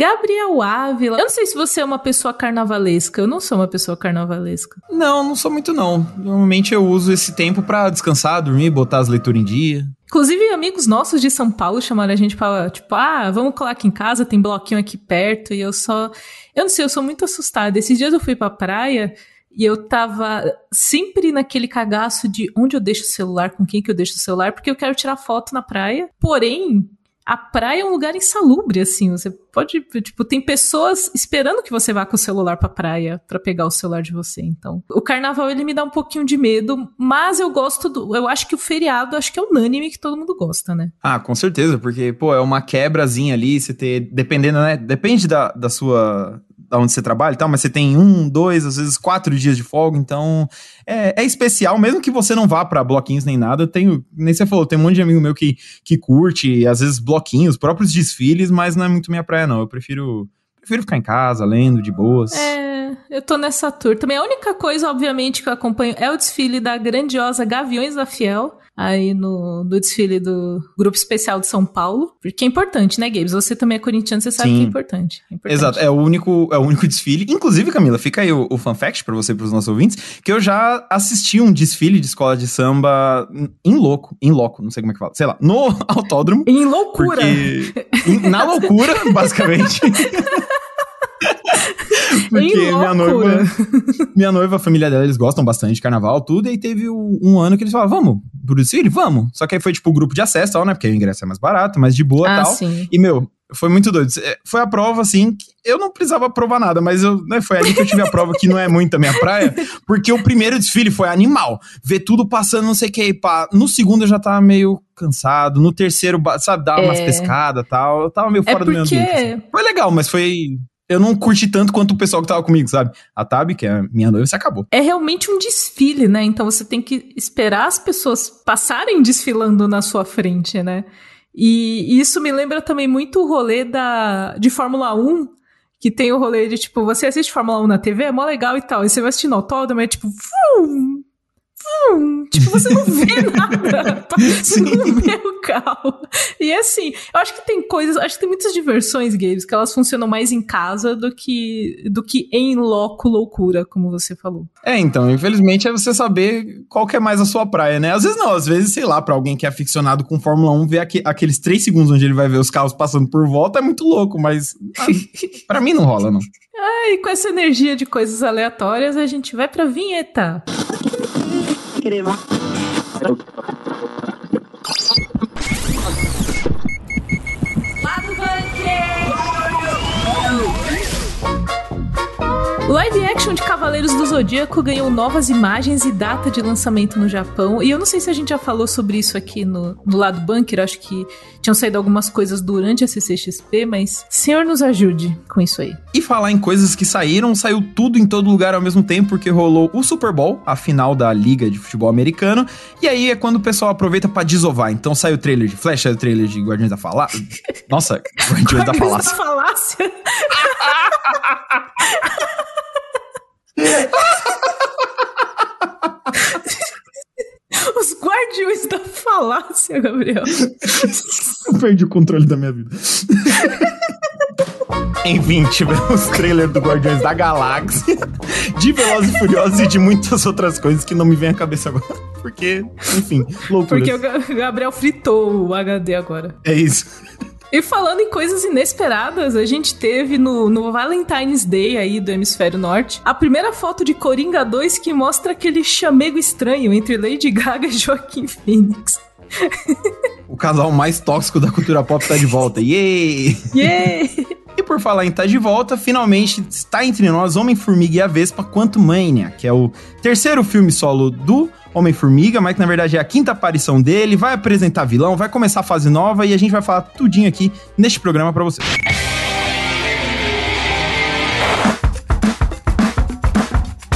Gabriel Ávila. Eu não sei se você é uma pessoa carnavalesca. Eu não sou uma pessoa carnavalesca. Não, não sou muito não. Normalmente eu uso esse tempo para descansar, dormir, botar as leituras em dia. Inclusive, amigos nossos de São Paulo chamaram a gente pra, tipo, ah, vamos colar aqui em casa, tem bloquinho aqui perto. E eu só. Eu não sei, eu sou muito assustada. Esses dias eu fui pra praia e eu tava sempre naquele cagaço de onde eu deixo o celular, com quem que eu deixo o celular, porque eu quero tirar foto na praia. Porém, a praia é um lugar insalubre, assim. Você pode, tipo, tem pessoas esperando que você vá com o celular pra praia para pegar o celular de você. Então, o carnaval ele me dá um pouquinho de medo, mas eu gosto do. Eu acho que o feriado, acho que é unânime que todo mundo gosta, né? Ah, com certeza, porque, pô, é uma quebrazinha ali, você ter. Dependendo, né? Depende da, da sua da onde você trabalha e tal, mas você tem um, dois, às vezes quatro dias de folga, então é, é especial, mesmo que você não vá para bloquinhos nem nada. Eu tenho, nem você falou, tem um monte de amigo meu que, que curte, às vezes bloquinhos, próprios desfiles, mas não é muito minha praia, não. Eu prefiro, prefiro ficar em casa, lendo, de boas. É, eu tô nessa tour. Também a única coisa, obviamente, que eu acompanho é o desfile da grandiosa Gaviões da Fiel, aí no do desfile do Grupo Especial de São Paulo, porque é importante, né, Gabes? Você também é corintiano, você sabe Sim. que é importante, é importante. Exato, é o único, é o único desfile. Inclusive, Camila, fica aí o, o fun fact pra você e pros nossos ouvintes, que eu já assisti um desfile de escola de samba em louco, em loco, não sei como é que fala, sei lá, no autódromo. Em loucura. Porque, na loucura, basicamente. Porque minha noiva, minha noiva, a família dela, eles gostam bastante de carnaval, tudo, e aí teve um ano que eles falaram, vamos pro desfile? Vamos. Só que aí foi tipo grupo de acesso, tal, né? Porque o ingresso é mais barato, mais de boa e ah, tal. Sim. E, meu, foi muito doido. É, foi a prova, assim, que eu não precisava provar nada, mas eu, né, foi ali que eu tive a prova que não é muito a minha praia, porque o primeiro desfile foi animal. Ver tudo passando, não sei o que, pá. No segundo eu já tava meio cansado. No terceiro, sabe, dar é... umas pescadas e tal. Eu tava meio é fora é porque... do meu ambiente. Assim. Foi legal, mas foi eu não curti tanto quanto o pessoal que tava comigo, sabe? A Tab, que é minha noiva, se acabou. É realmente um desfile, né? Então você tem que esperar as pessoas passarem desfilando na sua frente, né? E isso me lembra também muito o rolê da, de Fórmula 1, que tem o rolê de, tipo, você assiste Fórmula 1 na TV, é mó legal e tal, e você vai assistindo autódromo, é tipo, vum, Tipo, você não vê nada. você não vê o carro. E assim, eu acho que tem coisas, acho que tem muitas diversões games que elas funcionam mais em casa do que do que em loco loucura, como você falou. É, então, infelizmente é você saber qual que é mais a sua praia, né? Às vezes não, às vezes, sei lá, para alguém que é aficionado com Fórmula 1, ver aqu aqueles três segundos onde ele vai ver os carros passando por volta é muito louco, mas ah, para mim não rola, não. Ah, e com essa energia de coisas aleatórias, a gente vai pra vinheta crema. O live action de Cavaleiros do Zodíaco ganhou novas imagens e data de lançamento no Japão. E eu não sei se a gente já falou sobre isso aqui no, no lado bunker. Acho que tinham saído algumas coisas durante a CCXP, mas Senhor nos ajude com isso aí. E falar em coisas que saíram, saiu tudo em todo lugar ao mesmo tempo, porque rolou o Super Bowl, a final da Liga de Futebol Americano. E aí é quando o pessoal aproveita para desovar. Então sai o trailer de Flash, sai o trailer de Guardiões da Falácia. Nossa, Guardiões da Falácia. Falácia. Os guardiões da Gabriel. Eu perdi o controle da minha vida. Enfim, tivemos trailer do Guardiões da Galáxia, de Velozes e Furiosos e de muitas outras coisas que não me vem à cabeça agora. Porque, enfim, loucura. Porque o Gabriel fritou o HD agora. É isso. E falando em coisas inesperadas, a gente teve no, no Valentine's Day aí do Hemisfério Norte a primeira foto de Coringa 2 que mostra aquele chamego estranho entre Lady Gaga e Joaquim Phoenix. O casal mais tóxico da cultura pop tá de volta. Yay! Yay! E por falar em tá de volta, finalmente está entre nós Homem-Formiga e a Vespa Quantumania, que é o terceiro filme solo do Homem-Formiga, mas que na verdade é a quinta aparição dele, vai apresentar vilão, vai começar a fase nova e a gente vai falar tudinho aqui neste programa para você.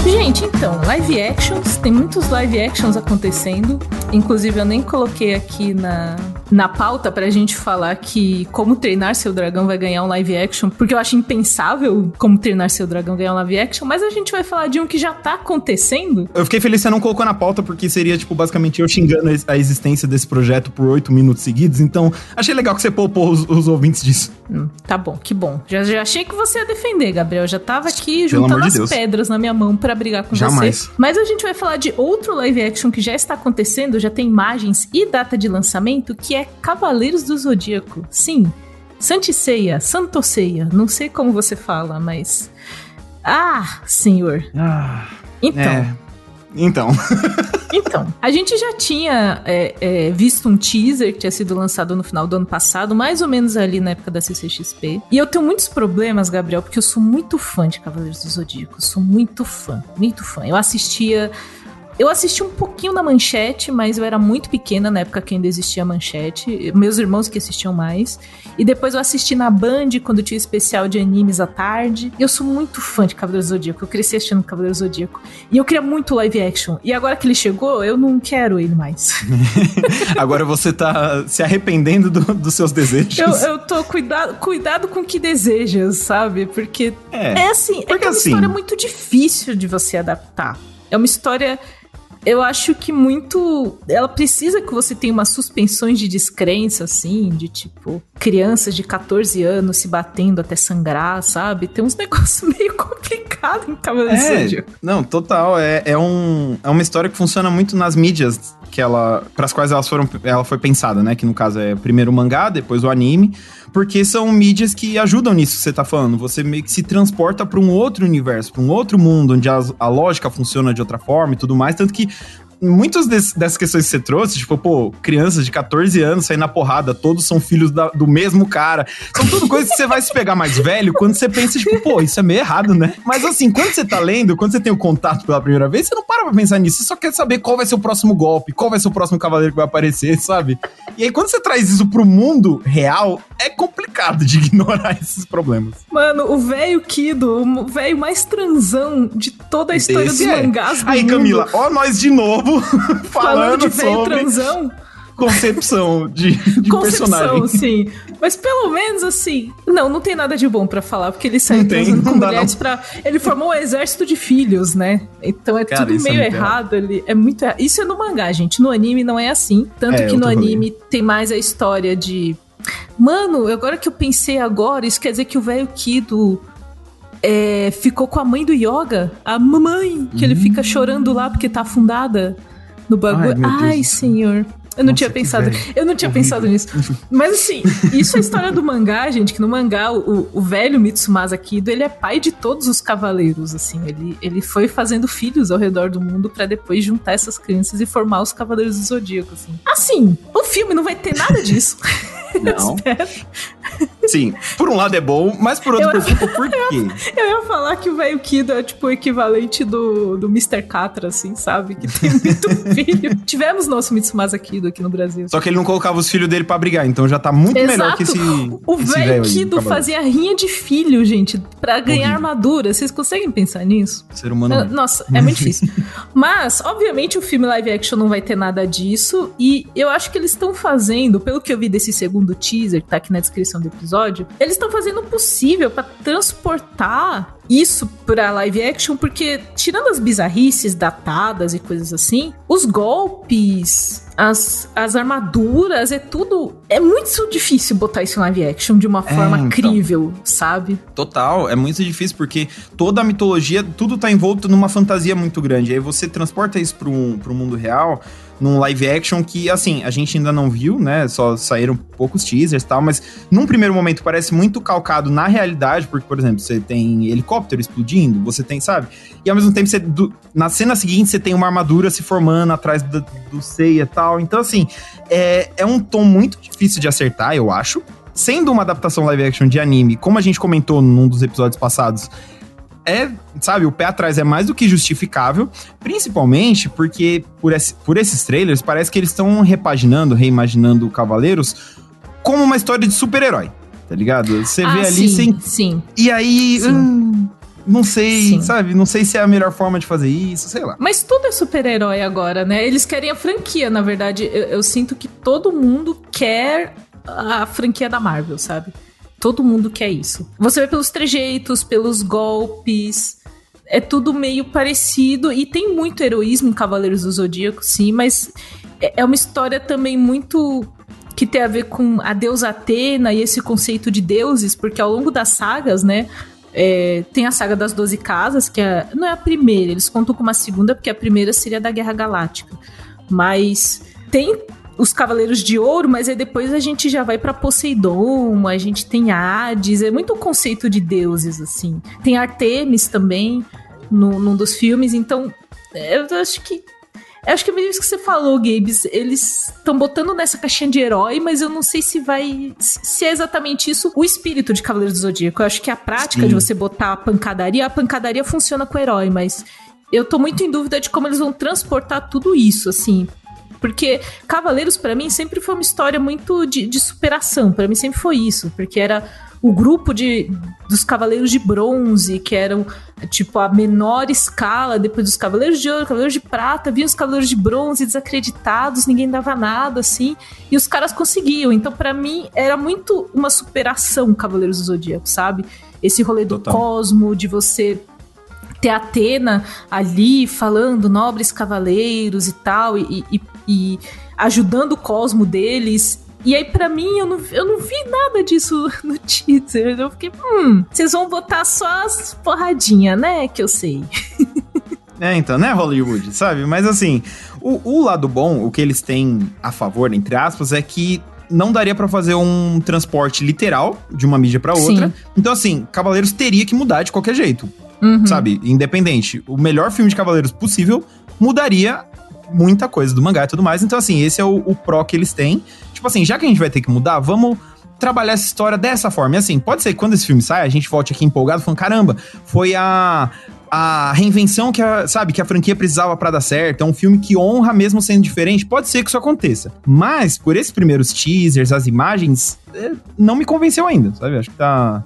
Gente, então, live actions, tem muitos live actions acontecendo. Inclusive, eu nem coloquei aqui na, na pauta pra gente falar que Como Treinar Seu Dragão vai ganhar um live action, porque eu acho impensável Como Treinar Seu Dragão ganhar um live action, mas a gente vai falar de um que já tá acontecendo. Eu fiquei feliz que você não colocou na pauta, porque seria, tipo, basicamente eu xingando a existência desse projeto por oito minutos seguidos, então achei legal que você poupou os, os ouvintes disso. Hum, tá bom, que bom. Já, já achei que você ia defender, Gabriel. Já tava aqui juntando de as pedras na minha mão para brigar com você. Mas a gente vai falar de outro live action que já está acontecendo, já tem imagens e data de lançamento, que é Cavaleiros do Zodíaco. Sim, Santiceia, Santoceia, não sei como você fala, mas. Ah, senhor. Ah, então. É. Então. então, a gente já tinha é, é, visto um teaser que tinha sido lançado no final do ano passado, mais ou menos ali na época da CCXP. E eu tenho muitos problemas, Gabriel, porque eu sou muito fã de Cavaleiros do Zodíaco. Sou muito fã, muito fã. Eu assistia eu assisti um pouquinho na manchete, mas eu era muito pequena na época que ainda existia manchete. Meus irmãos que assistiam mais. E depois eu assisti na Band quando tinha especial de animes à tarde. Eu sou muito fã de Cavaleiro Zodíaco. Eu cresci assistindo Cavaleiro Zodíaco. E eu queria muito live action. E agora que ele chegou, eu não quero ele mais. agora você tá se arrependendo do, dos seus desejos. Eu, eu tô cuidado, cuidado com o que desejas, sabe? Porque é, é assim, é porque é uma assim... história muito difícil de você adaptar. É uma história eu acho que muito. Ela precisa que você tenha umas suspensões de descrença, assim, de tipo, crianças de 14 anos se batendo até sangrar, sabe? Tem uns negócios meio complicados em Cavaleiros é, Não, total. É, é, um, é uma história que funciona muito nas mídias que ela. para as quais elas foram, ela foi pensada, né? Que no caso é primeiro o mangá, depois o anime porque são mídias que ajudam nisso que você tá falando. Você meio que se transporta para um outro universo, para um outro mundo, onde a, a, lógica funciona de outra forma e tudo mais. Tanto que muitas dessas questões que você trouxe, tipo, pô, crianças de 14 anos saindo na porrada, todos são filhos da, do mesmo cara. São tudo coisas que você vai se pegar mais velho quando você pensa, tipo, pô, isso é meio errado, né? Mas assim, quando você tá lendo, quando você tem o contato pela primeira vez, você não para pra pensar nisso, você só quer saber qual vai ser o próximo golpe, qual vai ser o próximo cavaleiro que vai aparecer, sabe? E aí, quando você traz isso pro mundo real, é complicado de ignorar esses problemas. Mano, o velho Kido, o velho mais transão de toda a história Esse dos é. mangás do Aí, mundo. Camila, ó nós de novo falando, falando de velho transão concepção de, de concepção, personagem. sim. Mas pelo menos assim. Não, não tem nada de bom para falar, porque ele saiu transando com mulheres pra. Ele formou um exército de filhos, né? Então é Cara, tudo meio é errado ali. É muito errado. Isso é no mangá, gente. No anime não é assim. Tanto é, que no anime tem mais a história de. Mano, agora que eu pensei agora, isso quer dizer que o velho Kido. É, ficou com a mãe do Yoga, a mamãe, que hum. ele fica chorando lá porque tá afundada no bagulho. Ai, Ai senhor. Eu não Nossa, tinha pensado. Eu não tinha pensado nisso. Mas assim, isso é a história do mangá, gente, que no mangá o, o velho Mitsumasa Kido, ele é pai de todos os cavaleiros, assim. Ele, ele foi fazendo filhos ao redor do mundo para depois juntar essas crianças e formar os cavaleiros do zodíaco, assim. Assim, o filme não vai ter nada disso. Não. Sim, por um lado é bom, mas por outro, eu, por, por quê? Eu, ia falar que o velho Kido é tipo o equivalente do, do Mr. Catra, assim, sabe? Que tem muito filho. Tivemos nosso Mitsumasa Kido aqui no Brasil. Só que ele não colocava os filhos dele pra brigar, então já tá muito Exato. melhor que esse. O velho Kido fazia rinha de filho, gente, pra ganhar Horrível. armadura. Vocês conseguem pensar nisso? Ser humano. Nossa, é muito difícil. Mas, obviamente, o filme live action não vai ter nada disso. E eu acho que eles estão fazendo, pelo que eu vi desse segundo teaser, que tá aqui na descrição do episódio episódio, eles estão fazendo o possível para transportar isso pra live action, porque tirando as bizarrices datadas e coisas assim, os golpes, as, as armaduras, é tudo. É muito difícil botar isso em live action de uma é, forma então, crível, sabe? Total, é muito difícil porque toda a mitologia, tudo tá envolto numa fantasia muito grande. Aí você transporta isso pro, pro mundo real num live action que, assim, a gente ainda não viu, né? Só saíram poucos teasers e tal, mas num primeiro momento parece muito calcado na realidade, porque, por exemplo, você tem helicóptero explodindo, você tem, sabe? E ao mesmo tempo, você, do, na cena seguinte, você tem uma armadura se formando atrás do, do Seiya e tal. Então, assim, é, é um tom muito difícil de acertar, eu acho. Sendo uma adaptação live action de anime, como a gente comentou num dos episódios passados, é, sabe, o pé atrás é mais do que justificável, principalmente porque por, esse, por esses trailers parece que eles estão repaginando, reimaginando Cavaleiros como uma história de super-herói, tá ligado? Você ah, vê ali sim, sem. Sim. E aí. Sim. Hum, não sei, Sim. sabe? Não sei se é a melhor forma de fazer isso, sei lá. Mas tudo é super-herói agora, né? Eles querem a franquia, na verdade. Eu, eu sinto que todo mundo quer a franquia da Marvel, sabe? Todo mundo quer isso. Você vê pelos trejeitos, pelos golpes. É tudo meio parecido e tem muito heroísmo em Cavaleiros do Zodíaco, sim, mas é, é uma história também muito que tem a ver com a deusa Atena e esse conceito de deuses, porque ao longo das sagas, né, é, tem a saga das Doze Casas, que é, não é a primeira, eles contam com uma segunda, porque a primeira seria da Guerra Galáctica. Mas tem os Cavaleiros de Ouro, mas aí depois a gente já vai para Poseidon, a gente tem Hades, é muito o conceito de deuses, assim. Tem Artemis também no, num dos filmes, então eu acho que eu acho que é meio isso que você falou, Gabes. Eles estão botando nessa caixinha de herói, mas eu não sei se vai. Se é exatamente isso o espírito de Cavaleiros do Zodíaco. Eu acho que a prática Sim. de você botar a pancadaria, a pancadaria funciona com o herói, mas eu tô muito em dúvida de como eles vão transportar tudo isso, assim. Porque Cavaleiros, para mim, sempre foi uma história muito de, de superação. para mim, sempre foi isso. Porque era o grupo de, dos Cavaleiros de Bronze, que eram, tipo, a menor escala, depois dos Cavaleiros de Ouro, Cavaleiros de Prata, vinham os Cavaleiros de Bronze desacreditados, ninguém dava nada, assim, e os caras conseguiam. Então, para mim, era muito uma superação Cavaleiros do Zodíaco, sabe? Esse rolê do Total. cosmo, de você ter Atena ali falando nobres cavaleiros e tal, e, e, e ajudando o cosmo deles e aí, para mim, eu não, eu não vi nada disso no teaser. Eu fiquei, hum, vocês vão botar só as porradinhas, né? Que eu sei. É, então, né, Hollywood, sabe? Mas assim, o, o lado bom, o que eles têm a favor, entre aspas, é que não daria para fazer um transporte literal de uma mídia para outra. Sim. Então, assim, Cavaleiros teria que mudar de qualquer jeito. Uhum. Sabe? Independente. O melhor filme de Cavaleiros possível mudaria muita coisa do mangá e tudo mais. Então, assim, esse é o, o pró que eles têm. Tipo assim, já que a gente vai ter que mudar, vamos trabalhar essa história dessa forma. E assim, pode ser que quando esse filme sai, a gente volte aqui empolgado falando, caramba, foi a a reinvenção que a, sabe, que a franquia precisava para dar certo, é um filme que honra mesmo sendo diferente, pode ser que isso aconteça. Mas por esses primeiros teasers, as imagens, é, não me convenceu ainda, sabe? Acho que tá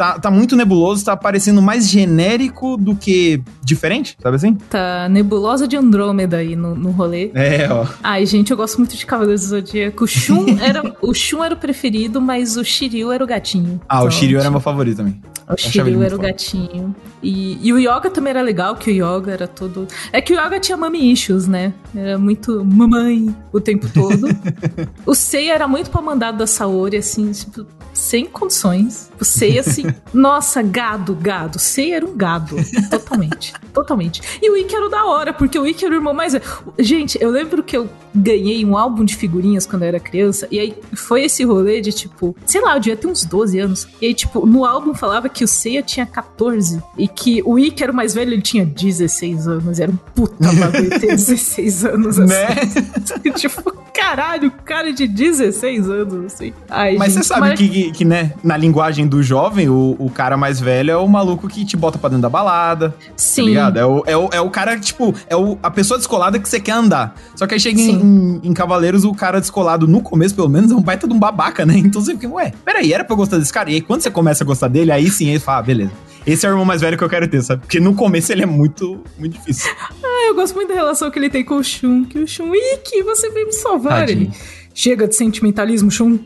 tá, tá muito nebuloso, tá parecendo mais genérico do que diferente, sabe assim? Tá nebulosa de Andrômeda aí no, no rolê. É, ó. Ai, gente, eu gosto muito de Cavaleiros do Zodíaco. O Shun era, o, Shun era o preferido, mas o Shiryu era o gatinho. Ah, então, o Shiryu era meu favorito também. O Shiryu era o gatinho. E, e o Yoga também era legal, que o Yoga era todo. É que o Yoga tinha mami issues, né? Era muito mamãe o tempo todo. o Seiya era muito pra mandado da Saori, assim, tipo, sem condições. O Seiya, assim, nossa, gado, gado. Seiya era um gado. Totalmente. totalmente. E o Ikki era o da hora, porque o Ikki era o irmão mais. Gente, eu lembro que eu ganhei um álbum de figurinhas quando eu era criança, e aí foi esse rolê de tipo, sei lá, eu devia ter uns 12 anos. E aí, tipo, no álbum falava que o Seiya tinha 14 e que o Ikki era o mais velho, ele tinha 16 anos. Era um puta bagulho ter 16 anos assim. Né? tipo, caralho, cara de 16 anos, assim. Ai, Mas gente, você sabe mas... que, que, né, na linguagem do jovem, o, o cara mais velho é o maluco que te bota pra dentro da balada. Tá Sim. Tá ligado? É o, é, o, é o cara, tipo, é o, a pessoa descolada que você quer andar. Só que aí chega em, em, em, Cavaleiros, o cara descolado, no começo, pelo menos, é um baita de um babaca, né? Então você fica, ué, peraí, era pra eu gostar desse cara? E aí, quando você começa a gostar dele, aí sim, ele fala, ah, beleza. Esse é o irmão mais velho que eu quero ter, sabe? Porque no começo ele é muito, muito difícil. Ah, eu gosto muito da relação que ele tem com o Shun. Que o Shun, Ikki, você veio me salvar. Tadinho. Ele, chega de sentimentalismo, Shun.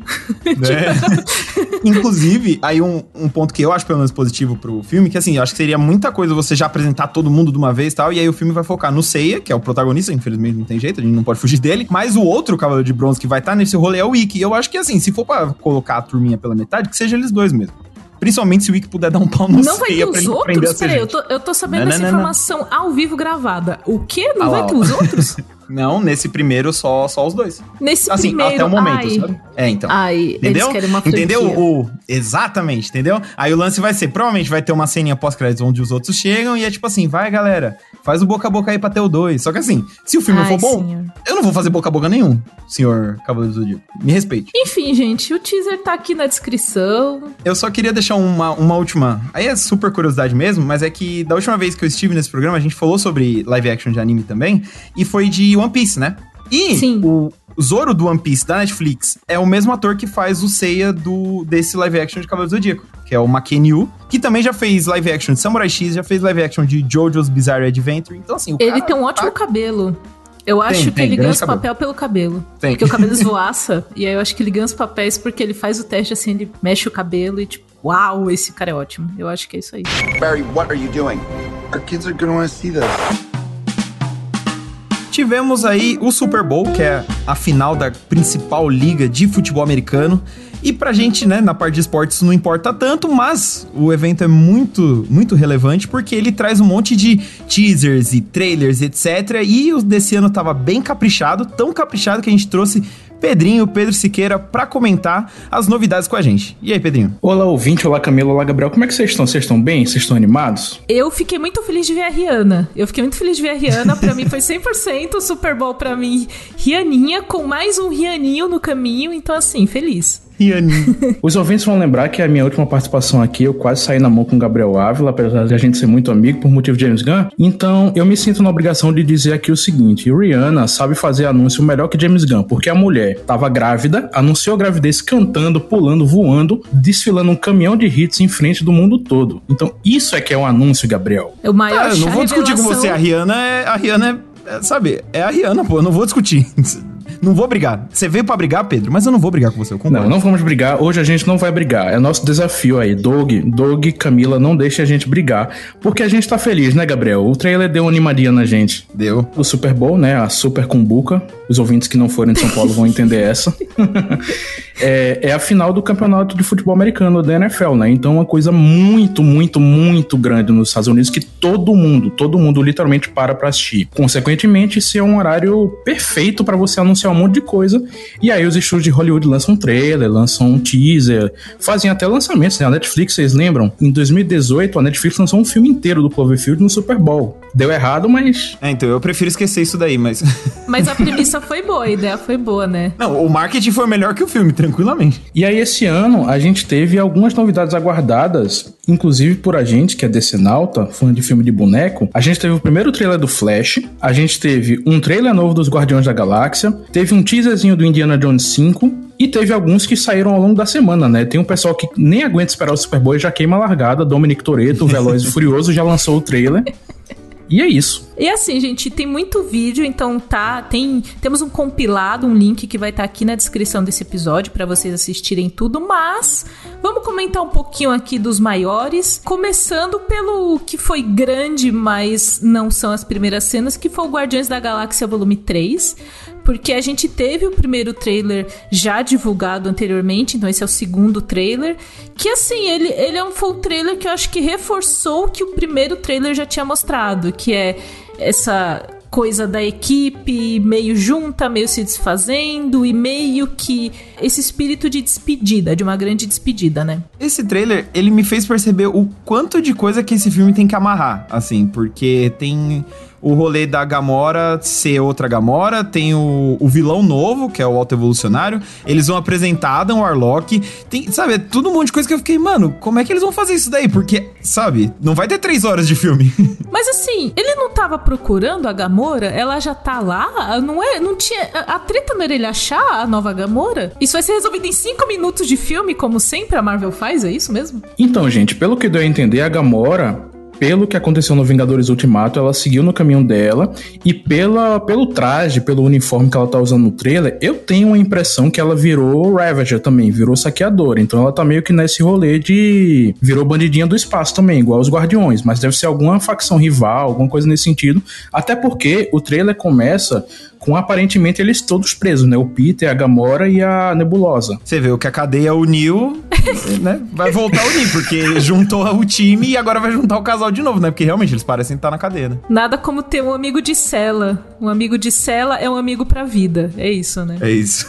É. Inclusive, aí um, um ponto que eu acho pelo menos positivo pro filme, que assim, eu acho que seria muita coisa você já apresentar todo mundo de uma vez e tal, e aí o filme vai focar no Seiya, que é o protagonista, infelizmente não tem jeito, a gente não pode fugir dele, mas o outro Cavaleiro de Bronze que vai estar tá nesse rolê é o Ikki. Eu acho que assim, se for pra colocar a turminha pela metade, que seja eles dois mesmo. Principalmente se o Wiki puder dar um pau no Não vai ter os outros? Peraí, eu tô, eu tô sabendo não, dessa não, informação não. ao vivo gravada. O quê? Não ah, vai lá, ter os outros? Não, nesse primeiro só, só os dois. Nesse assim, primeiro, até o momento, ai. sabe? É, então. Ai, entendeu? entendeu? O, exatamente, entendeu? Aí o lance vai ser, provavelmente vai ter uma ceninha pós-créditos onde os outros chegam e é tipo assim, vai galera, faz o boca a boca aí pra ter o dois. Só que assim, se o filme ai, for bom, senhor. eu não vou fazer boca a boca nenhum, senhor Cavaleiro do Zodíaco. Me respeite. Enfim, gente, o teaser tá aqui na descrição. Eu só queria deixar uma, uma última, aí é super curiosidade mesmo, mas é que da última vez que eu estive nesse programa, a gente falou sobre live action de anime também, e foi de One Piece, né? E Sim. o Zoro do One Piece da Netflix é o mesmo ator que faz o Seiya do, desse live action de Cavaleiro do Zodíaco. que é o Makenyu, que também já fez live action de Samurai X, já fez live action de JoJo's Bizarre Adventure. Então, assim, Ele tem um ótimo tá... cabelo. Eu acho tem, que tem, ele ganha esse papel pelo cabelo. Tem. Porque o cabelo esvoaça. e aí eu acho que ele ganha os papéis porque ele faz o teste assim, ele mexe o cabelo e tipo, uau, esse cara é ótimo. Eu acho que é isso aí. Barry, what are you doing? Our kids are gonna see this. Tivemos aí o Super Bowl, que é a final da principal liga de futebol americano. E pra gente, né, na parte de esportes não importa tanto, mas o evento é muito, muito relevante porque ele traz um monte de teasers e trailers, etc. E o desse ano tava bem caprichado, tão caprichado que a gente trouxe Pedrinho, Pedro Siqueira, para comentar as novidades com a gente. E aí, Pedrinho? Olá, ouvinte, olá, Camila, olá, Gabriel. Como é que vocês estão? Vocês estão bem? Vocês estão animados? Eu fiquei muito feliz de ver a Rihanna. Eu fiquei muito feliz de ver a Rihanna. Pra mim foi 100% Super Bowl pra mim. Rianinha com mais um Rianinho no caminho. Então, assim, feliz. Os ouvintes vão lembrar que a minha última participação aqui eu quase saí na mão com o Gabriel Ávila, apesar de a gente ser muito amigo por motivo de James Gunn. Então eu me sinto na obrigação de dizer aqui o seguinte: Rihanna sabe fazer anúncio melhor que James Gunn, porque a mulher estava grávida, anunciou a gravidez cantando, pulando, voando, desfilando um caminhão de hits em frente do mundo todo. Então isso é que é um anúncio, Gabriel. O maior ah, eu não vou discutir com você, a Rihanna é. A Rihanna é, é, sabe, é a Rihanna, pô, eu não vou discutir. Não vou brigar. Você veio para brigar, Pedro, mas eu não vou brigar com você, eu concordo. Não, não vamos brigar. Hoje a gente não vai brigar. É nosso desafio aí. Doug, Doug, Camila, não deixe a gente brigar. Porque a gente tá feliz, né, Gabriel? O trailer deu uma animadinha na gente. Deu. O Super Bowl, né? A Super Cumbuca. Os ouvintes que não forem de São Paulo vão entender essa. é, é, a final do campeonato de futebol americano da NFL, né? Então, uma coisa muito, muito, muito grande nos Estados Unidos que todo mundo, todo mundo literalmente para pra assistir. Consequentemente, esse é um horário perfeito para você anunciar um monte de coisa. E aí, os estúdios de Hollywood lançam um trailer, lançam um teaser, fazem até lançamentos. Né? A Netflix, vocês lembram? Em 2018, a Netflix lançou um filme inteiro do Cloverfield no Super Bowl. Deu errado, mas. É, então eu prefiro esquecer isso daí, mas. Mas a premissa foi boa, a ideia foi boa, né? Não, o marketing foi melhor que o filme, tranquilamente. E aí, esse ano, a gente teve algumas novidades aguardadas, inclusive por a gente, que é Nauta, fã de filme de boneco. A gente teve o primeiro trailer do Flash, a gente teve um trailer novo dos Guardiões da Galáxia, teve um teaserzinho do Indiana Jones 5, e teve alguns que saíram ao longo da semana, né? Tem um pessoal que nem aguenta esperar o Super Bowl e já queima a largada. Dominic Toretto, Veloz e Furioso, já lançou o trailer. E é isso. E assim, gente, tem muito vídeo, então tá, tem, temos um compilado, um link que vai estar tá aqui na descrição desse episódio para vocês assistirem tudo, mas vamos comentar um pouquinho aqui dos maiores, começando pelo que foi grande, mas não são as primeiras cenas, que foi o Guardiões da Galáxia Volume 3 porque a gente teve o primeiro trailer já divulgado anteriormente, então esse é o segundo trailer, que assim, ele, ele é um full trailer que eu acho que reforçou o que o primeiro trailer já tinha mostrado, que é essa coisa da equipe meio junta, meio se desfazendo e meio que esse espírito de despedida, de uma grande despedida, né? Esse trailer, ele me fez perceber o quanto de coisa que esse filme tem que amarrar, assim, porque tem o rolê da Gamora ser outra Gamora, tem o, o vilão novo, que é o Alto Evolucionário, eles vão apresentar Adam Warlock, tem, sabe, é tudo um monte de coisa que eu fiquei, mano, como é que eles vão fazer isso daí? Porque, sabe, não vai ter três horas de filme. Mas assim, ele não tava procurando a Gamora, ela já tá lá, não é, não tinha, a, a treta não era ele achar a nova Gamora? Isso vai ser resolvido em cinco minutos de filme, como sempre a Marvel faz, é isso mesmo? Então, gente, pelo que deu a entender, a Gamora, pelo que aconteceu no Vingadores Ultimato, ela seguiu no caminho dela e pela, pelo traje, pelo uniforme que ela tá usando no trailer, eu tenho a impressão que ela virou Ravager também, virou saqueadora. Então ela tá meio que nesse rolê de virou bandidinha do espaço também, igual os Guardiões, mas deve ser alguma facção rival, alguma coisa nesse sentido. Até porque o trailer começa com aparentemente eles todos presos, né? O Peter, a Gamora e a Nebulosa. Você vê o que a cadeia uniu, né? Vai voltar a unir, porque juntou o time e agora vai juntar o casal de novo, né? Porque realmente eles parecem estar na cadeia, né? Nada como ter um amigo de cela. Um amigo de cela é um amigo pra vida. É isso, né? É isso.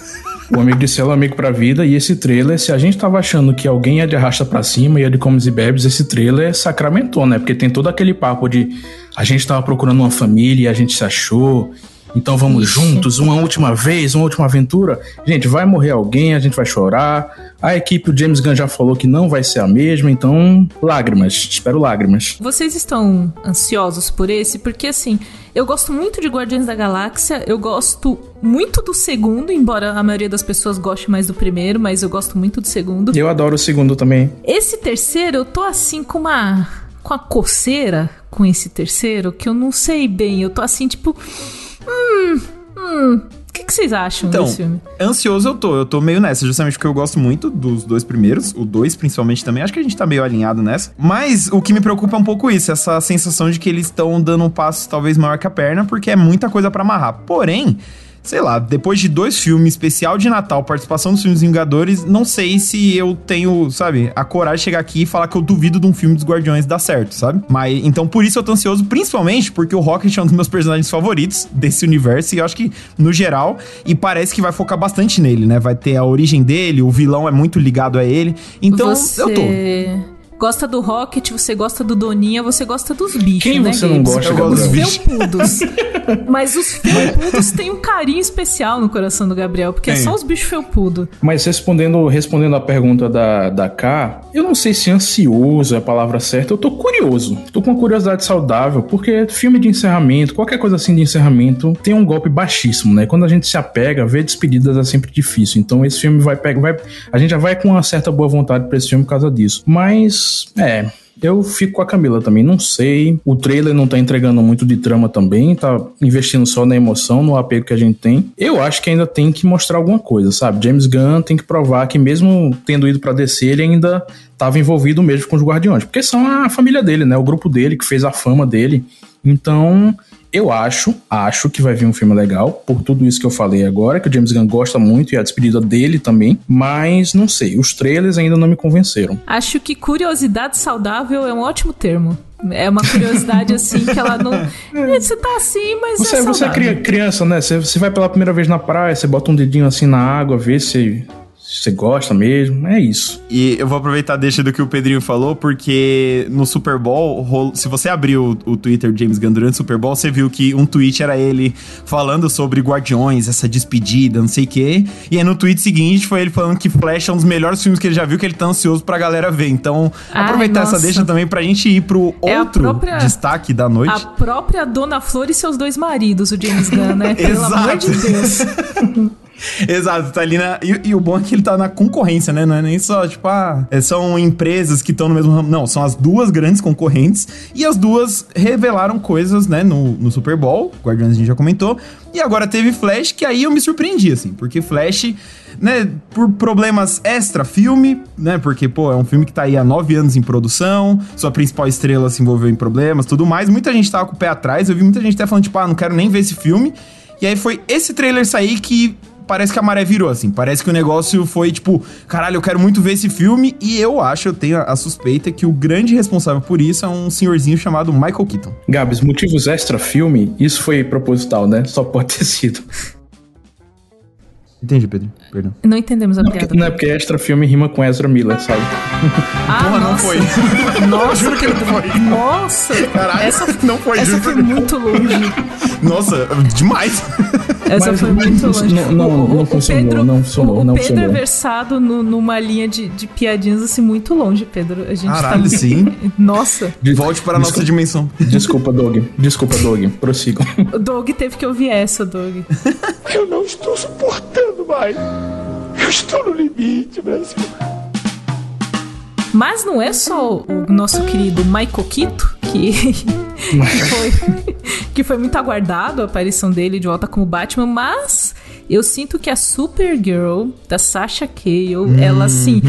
O amigo de cela é um amigo pra vida. E esse trailer, se a gente tava achando que alguém ia de arrasta pra cima, ia de comes e bebes, esse trailer sacramentou, né? Porque tem todo aquele papo de a gente tava procurando uma família e a gente se achou Então vamos Ixi. juntos, uma última vez, uma última aventura. Gente, vai morrer alguém, a gente vai chorar. A equipe, o James Gunn já falou que não vai ser a mesma, então lágrimas, espero lágrimas. Vocês estão ansiosos por esse? Porque assim, eu gosto muito de Guardiões da Galáxia, eu gosto muito do segundo, embora a maioria das pessoas goste mais do primeiro, mas eu gosto muito do segundo. Eu adoro o segundo também. Esse terceiro, eu tô assim com uma com a coceira com esse terceiro que eu não sei bem. Eu tô assim, tipo. Hum. Hum. O que, que vocês acham então, desse filme? Ansioso eu tô, eu tô meio nessa, justamente porque eu gosto muito dos dois primeiros, o dois principalmente também, acho que a gente tá meio alinhado nessa. Mas o que me preocupa é um pouco isso, essa sensação de que eles estão dando um passo talvez maior que a perna, porque é muita coisa para amarrar. Porém, sei lá, depois de dois filmes, especial de Natal, participação dos filmes Vingadores, não sei se eu tenho, sabe, a coragem de chegar aqui e falar que eu duvido de um filme dos Guardiões dar certo, sabe? Mas então por isso eu tô ansioso, principalmente porque o Rocket é um dos meus personagens favoritos desse universo e eu acho que no geral e parece que vai focar bastante nele, né? Vai ter a origem dele, o vilão é muito ligado a ele. Então Você... eu tô gosta do Rocket, você gosta do Doninha, você gosta dos bichos, Quem né, você não gosta, Eu gosto dos felpudos. Mas os felpudos têm um carinho especial no coração do Gabriel, porque é, é só os bichos felpudos. Mas respondendo, respondendo a pergunta da, da K, eu não sei se ansioso é a palavra certa, eu tô curioso. Tô com uma curiosidade saudável, porque filme de encerramento, qualquer coisa assim de encerramento, tem um golpe baixíssimo, né? Quando a gente se apega, ver despedidas é sempre difícil. Então esse filme vai pegar, vai, a gente já vai com uma certa boa vontade pra esse filme por causa disso. Mas é, eu fico com a Camila também, não sei. O trailer não tá entregando muito de trama também, tá investindo só na emoção, no apego que a gente tem. Eu acho que ainda tem que mostrar alguma coisa, sabe? James Gunn tem que provar que mesmo tendo ido para descer, ele ainda estava envolvido mesmo com os Guardiões, porque são a família dele, né? O grupo dele que fez a fama dele. Então, eu acho, acho que vai vir um filme legal, por tudo isso que eu falei agora, que o James Gunn gosta muito e a despedida dele também, mas não sei, os trailers ainda não me convenceram. Acho que curiosidade saudável é um ótimo termo. É uma curiosidade assim que ela não. É, você tá assim, mas. Você é, você é criança, né? Você, você vai pela primeira vez na praia, você bota um dedinho assim na água, vê se você gosta mesmo, é isso. E eu vou aproveitar deixa do que o Pedrinho falou, porque no Super Bowl, se você abriu o, o Twitter de James Gunn durante o Super Bowl, você viu que um tweet era ele falando sobre Guardiões, essa despedida, não sei o quê. E aí no tweet seguinte foi ele falando que Flash é um dos melhores filmes que ele já viu, que ele tá ansioso pra galera ver. Então, Ai, aproveitar nossa. essa deixa também pra gente ir pro é outro própria, destaque da noite. A própria Dona Flor e seus dois maridos, o James Gunn, né? Pelo amor de Deus. Exato, tá ali na. E, e, o bom é que ele tá na concorrência, né? Não é nem só, tipo, ah, é, são empresas que estão no mesmo ramo. Não, são as duas grandes concorrentes. E as duas revelaram coisas, né, no, no Super Bowl. Guardiões a gente já comentou. E agora teve Flash, que aí eu me surpreendi, assim, porque Flash, né, por problemas extra-filme, né, porque, pô, é um filme que tá aí há nove anos em produção, sua principal estrela se envolveu em problemas, tudo mais. Muita gente tava com o pé atrás, eu vi muita gente até falando, tipo, ah, não quero nem ver esse filme. E aí foi esse trailer sair que parece que a maré virou, assim. Parece que o negócio foi tipo, caralho, eu quero muito ver esse filme. E eu acho, eu tenho a suspeita que o grande responsável por isso é um senhorzinho chamado Michael Keaton. Gabs, motivos extra filme, isso foi proposital, né? Só pode ter sido. Entendi, Pedro. Perdão. Não entendemos a não, piada. Porque, não é porque extra filme rima com Ezra Miller, sabe? Ah, Porra, não foi. Nossa, juro que não foi. Nossa, Caralho, essa, não foi. Essa foi muito longe. Nossa, demais. Essa mas, foi muito longe. Não, não, o, não funcionou, Pedro, não funcionou. O, não Pedro funcionou. é versado no, numa linha de, de piadinhas assim muito longe, Pedro. A gente tá Caralho, tá... sim. Nossa. Volte para a nossa dimensão. Desculpa, Doug. Desculpa, Doug. Prossigam. O Doug teve que ouvir essa, Doug. Eu não estou suportando mais. Eu estou no limite, Brasil. Mas não é só o nosso querido Michael Quito que, que, foi, que foi muito aguardado a aparição dele de volta como Batman, mas eu sinto que a Supergirl da Sasha Cale, uhum. ela assim,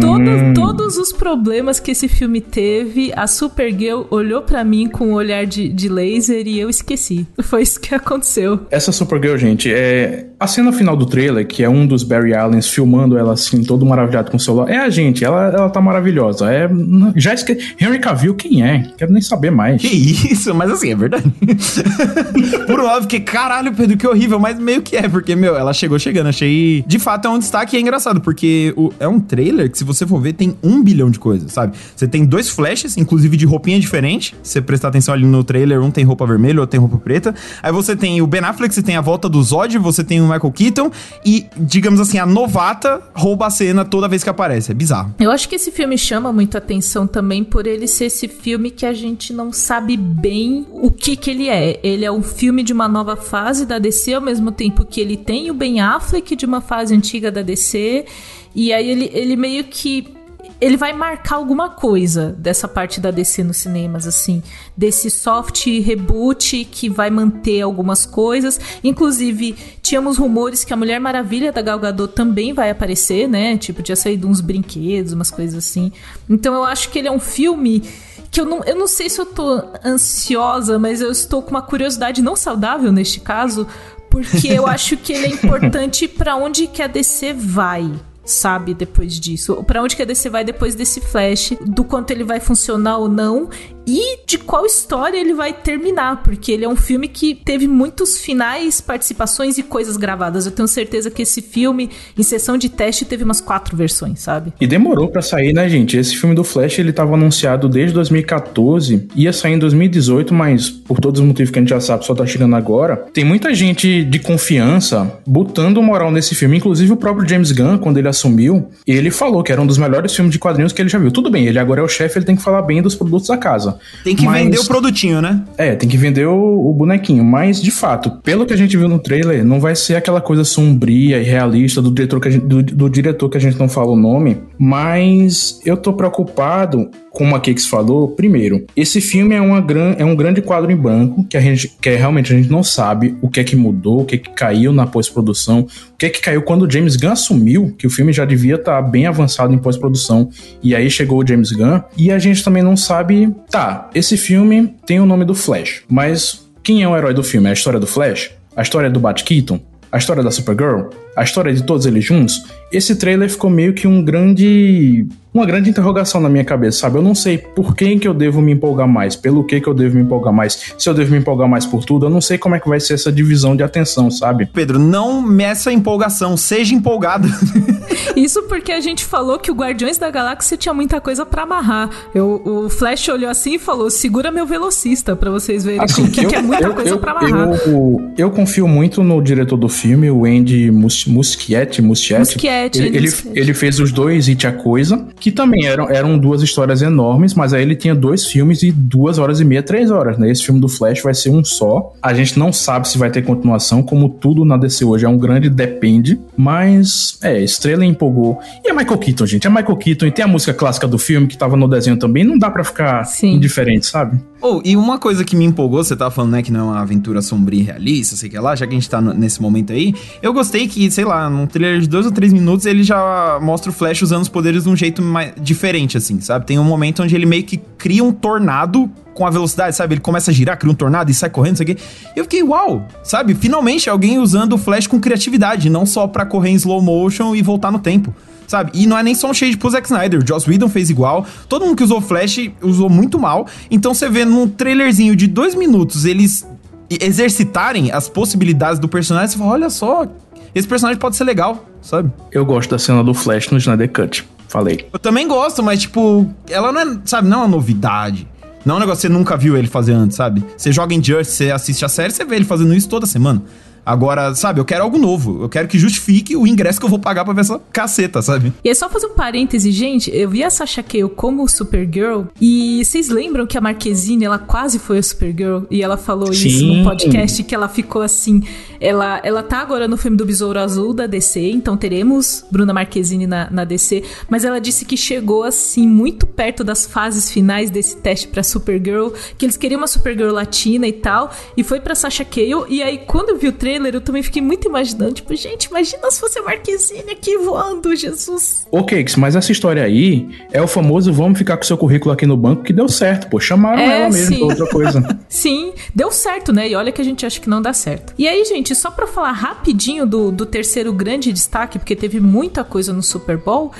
todo, uhum. todos os problemas que esse filme teve, a Supergirl olhou para mim com um olhar de, de laser e eu esqueci. Foi isso que aconteceu. Essa Supergirl, gente, é A cena final do trailer, que é um dos Barry Allens filmando ela assim, todo maravilhado com o celular, é a gente, ela, ela tá maravilhosa. É, já esque... Henry Cavill, quem é? Quero nem saber mais. Que isso, mas assim, é verdade. Por óbvio que, caralho, Pedro, que horrível, mas meio que é, porque, meu, ela chegou chegando, achei. De fato, é um destaque e é engraçado, porque o, é um trailer que, se você for ver, tem um bilhão de coisas, sabe? Você tem dois flashes, inclusive de roupinha diferente. Se você prestar atenção ali no trailer, um tem roupa vermelha, outro tem roupa preta. Aí você tem o Ben Affleck, você tem a volta do Zod, você tem o Michael Keaton e, digamos assim, a novata rouba a cena toda vez que aparece. É bizarro. Eu acho que esse filme chama muito atenção também por ele ser esse filme que a gente não sabe bem o que que ele é. Ele é um filme de uma nova fase da DC, ao mesmo tempo que ele tem o Ben Affleck de uma fase antiga da DC. E aí ele, ele meio que ele vai marcar alguma coisa dessa parte da DC nos cinemas, assim, desse soft reboot que vai manter algumas coisas. Inclusive, tínhamos rumores que a Mulher Maravilha da Gal Gadot também vai aparecer, né? Tipo, tinha saído uns brinquedos, umas coisas assim. Então eu acho que ele é um filme que eu não, eu não sei se eu tô ansiosa, mas eu estou com uma curiosidade não saudável neste caso, porque eu acho que ele é importante para onde que a DC vai sabe depois disso? Para onde que a DC vai depois desse flash? Do quanto ele vai funcionar ou não? E de qual história ele vai terminar? Porque ele é um filme que teve muitos finais, participações e coisas gravadas. Eu tenho certeza que esse filme, em sessão de teste, teve umas quatro versões, sabe? E demorou para sair, né, gente? Esse filme do Flash, ele tava anunciado desde 2014, ia sair em 2018, mas por todos os motivos que a gente já sabe, só tá chegando agora. Tem muita gente de confiança botando moral nesse filme, inclusive o próprio James Gunn, quando ele assumiu, ele falou que era um dos melhores filmes de quadrinhos que ele já viu. Tudo bem, ele agora é o chefe, ele tem que falar bem dos produtos da casa. Tem que mas... vender o produtinho, né? É, tem que vender o, o, bonequinho. Mas, de fato, pelo que a gente viu no trailer, não vai ser aquela coisa sombria e realista do diretor que a gente, do, do diretor que a gente não fala o nome. Mas eu tô preocupado como a Kix falou, primeiro, esse filme é, uma gran, é um grande quadro em branco que a gente que é, realmente a gente não sabe o que é que mudou, o que é que caiu na pós-produção, o que é que caiu quando o James Gunn assumiu que o filme já devia estar tá bem avançado em pós-produção e aí chegou o James Gunn e a gente também não sabe, tá, esse filme tem o nome do Flash, mas quem é o herói do filme? É a história do Flash? A história do Bat Keaton? A história da Supergirl? A história de todos eles juntos? Esse trailer ficou meio que um grande uma grande interrogação na minha cabeça, sabe? Eu não sei por quem que eu devo me empolgar mais, pelo que que eu devo me empolgar mais, se eu devo me empolgar mais por tudo, eu não sei como é que vai ser essa divisão de atenção, sabe? Pedro, não meça a empolgação, seja empolgado. Isso porque a gente falou que o Guardiões da Galáxia tinha muita coisa para amarrar. Eu, o Flash olhou assim e falou: segura meu velocista para vocês verem assim, que, eu, que é muita eu, coisa eu, pra amarrar. Eu, eu, confio muito no diretor do filme, o Andy Mus Muschietti. Muschietti. Muschietti ele, ele, ele, fez os dois It a Coisa que também eram, eram duas histórias enormes, mas aí ele tinha dois filmes e duas horas e meia, três horas, né? Esse filme do Flash vai ser um só. A gente não sabe se vai ter continuação, como tudo na DC hoje é um grande depende, mas é, Estrela empolgou. E a Michael Keaton, gente, a Michael Keaton e tem a música clássica do filme que tava no desenho também, não dá para ficar Sim. indiferente, sabe? Oh, e uma coisa que me empolgou, você tava falando, né, que não é uma aventura sombria e realista, sei que lá, já que a gente tá nesse momento aí, eu gostei que, sei lá, num trailer de dois ou três minutos ele já mostra o Flash usando os poderes de um jeito mais diferente, assim, sabe? Tem um momento onde ele meio que cria um tornado com a velocidade, sabe? Ele começa a girar, cria um tornado e sai correndo, isso aqui. Eu fiquei, uau, sabe? Finalmente alguém usando o Flash com criatividade, não só pra correr em slow motion e voltar no tempo sabe? E não é nem só um shade pro Zack Snyder, o Joss Whedon fez igual, todo mundo que usou Flash usou muito mal, então você vê num trailerzinho de dois minutos eles exercitarem as possibilidades do personagem, você fala, olha só, esse personagem pode ser legal, sabe? Eu gosto da cena do Flash no Snyder Cut, falei. Eu também gosto, mas tipo, ela não é, sabe, não é uma novidade. Não é um negócio que você nunca viu ele fazer antes, sabe? Você joga em Just, você assiste a série, você vê ele fazendo isso toda semana. Agora, sabe, eu quero algo novo. Eu quero que justifique o ingresso que eu vou pagar pra ver essa caceta, sabe? E é só fazer um parêntese, gente. Eu vi a Sasha Cale como Supergirl e vocês lembram que a Marquezine, ela quase foi a Supergirl e ela falou Sim. isso no podcast que ela ficou assim. Ela, ela tá agora no filme do Besouro Azul da DC, então teremos Bruna Marquezine na, na DC, mas ela disse que chegou assim muito perto das fases finais desse teste pra Supergirl, que eles queriam uma Supergirl latina e tal, e foi pra Sasha Cale. E aí, quando eu vi o trailer, trailer, eu também fiquei muito imaginando, tipo, gente, imagina se fosse a Marquezine aqui voando, Jesus. Ô, Cakes, mas essa história aí é o famoso vamos ficar com seu currículo aqui no banco que deu certo, pô. Chamaram é, ela mesmo pra outra coisa. sim, deu certo, né? E olha que a gente acha que não dá certo. E aí, gente, só pra falar rapidinho do, do terceiro grande destaque, porque teve muita coisa no Super Bowl,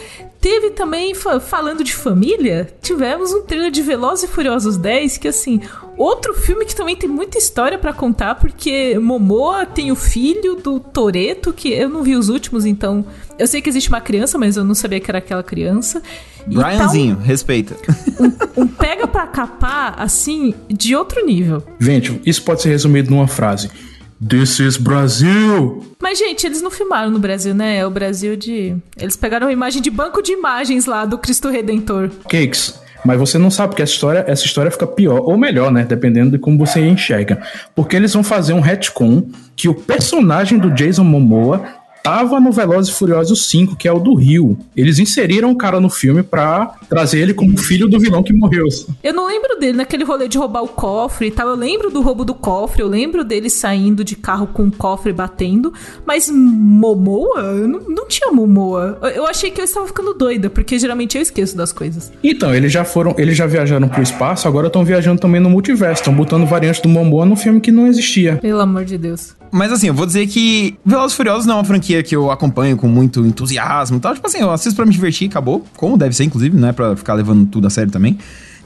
Teve também, falando de família, tivemos um trailer de Velozes e Furiosos 10, que assim, outro filme que também tem muita história para contar, porque Momoa tem o filho do Toreto, que eu não vi os últimos, então eu sei que existe uma criança, mas eu não sabia que era aquela criança. Brianzinho, tá um, respeita. Um, um pega pra capar, assim, de outro nível. Gente, isso pode ser resumido numa frase. This is Brasil! Mas, gente, eles não filmaram no Brasil, né? É o Brasil de. Eles pegaram a imagem de banco de imagens lá do Cristo Redentor. Cakes. Mas você não sabe que essa história, essa história fica pior ou melhor, né? Dependendo de como você enxerga. Porque eles vão fazer um retcon que o personagem do Jason Momoa tava no Velozes e Furiosos 5, que é o do Rio. Eles inseriram o cara no filme pra trazer ele como filho do vilão que morreu. Eu não lembro dele naquele rolê de roubar o cofre e tal. Eu lembro do roubo do cofre, eu lembro dele saindo de carro com o cofre batendo, mas Momoa? Eu não, não tinha Momoa. Eu achei que eu estava ficando doida, porque geralmente eu esqueço das coisas. Então, eles já foram, eles já viajaram pro espaço, agora estão viajando também no multiverso, estão botando variantes do Momoa no filme que não existia. Pelo amor de Deus. Mas assim, eu vou dizer que Velozes Furiosos não é uma franquia que eu acompanho com muito entusiasmo e tal. Tipo assim, eu assisto pra me divertir, acabou. Como deve ser, inclusive, não é pra ficar levando tudo a sério também.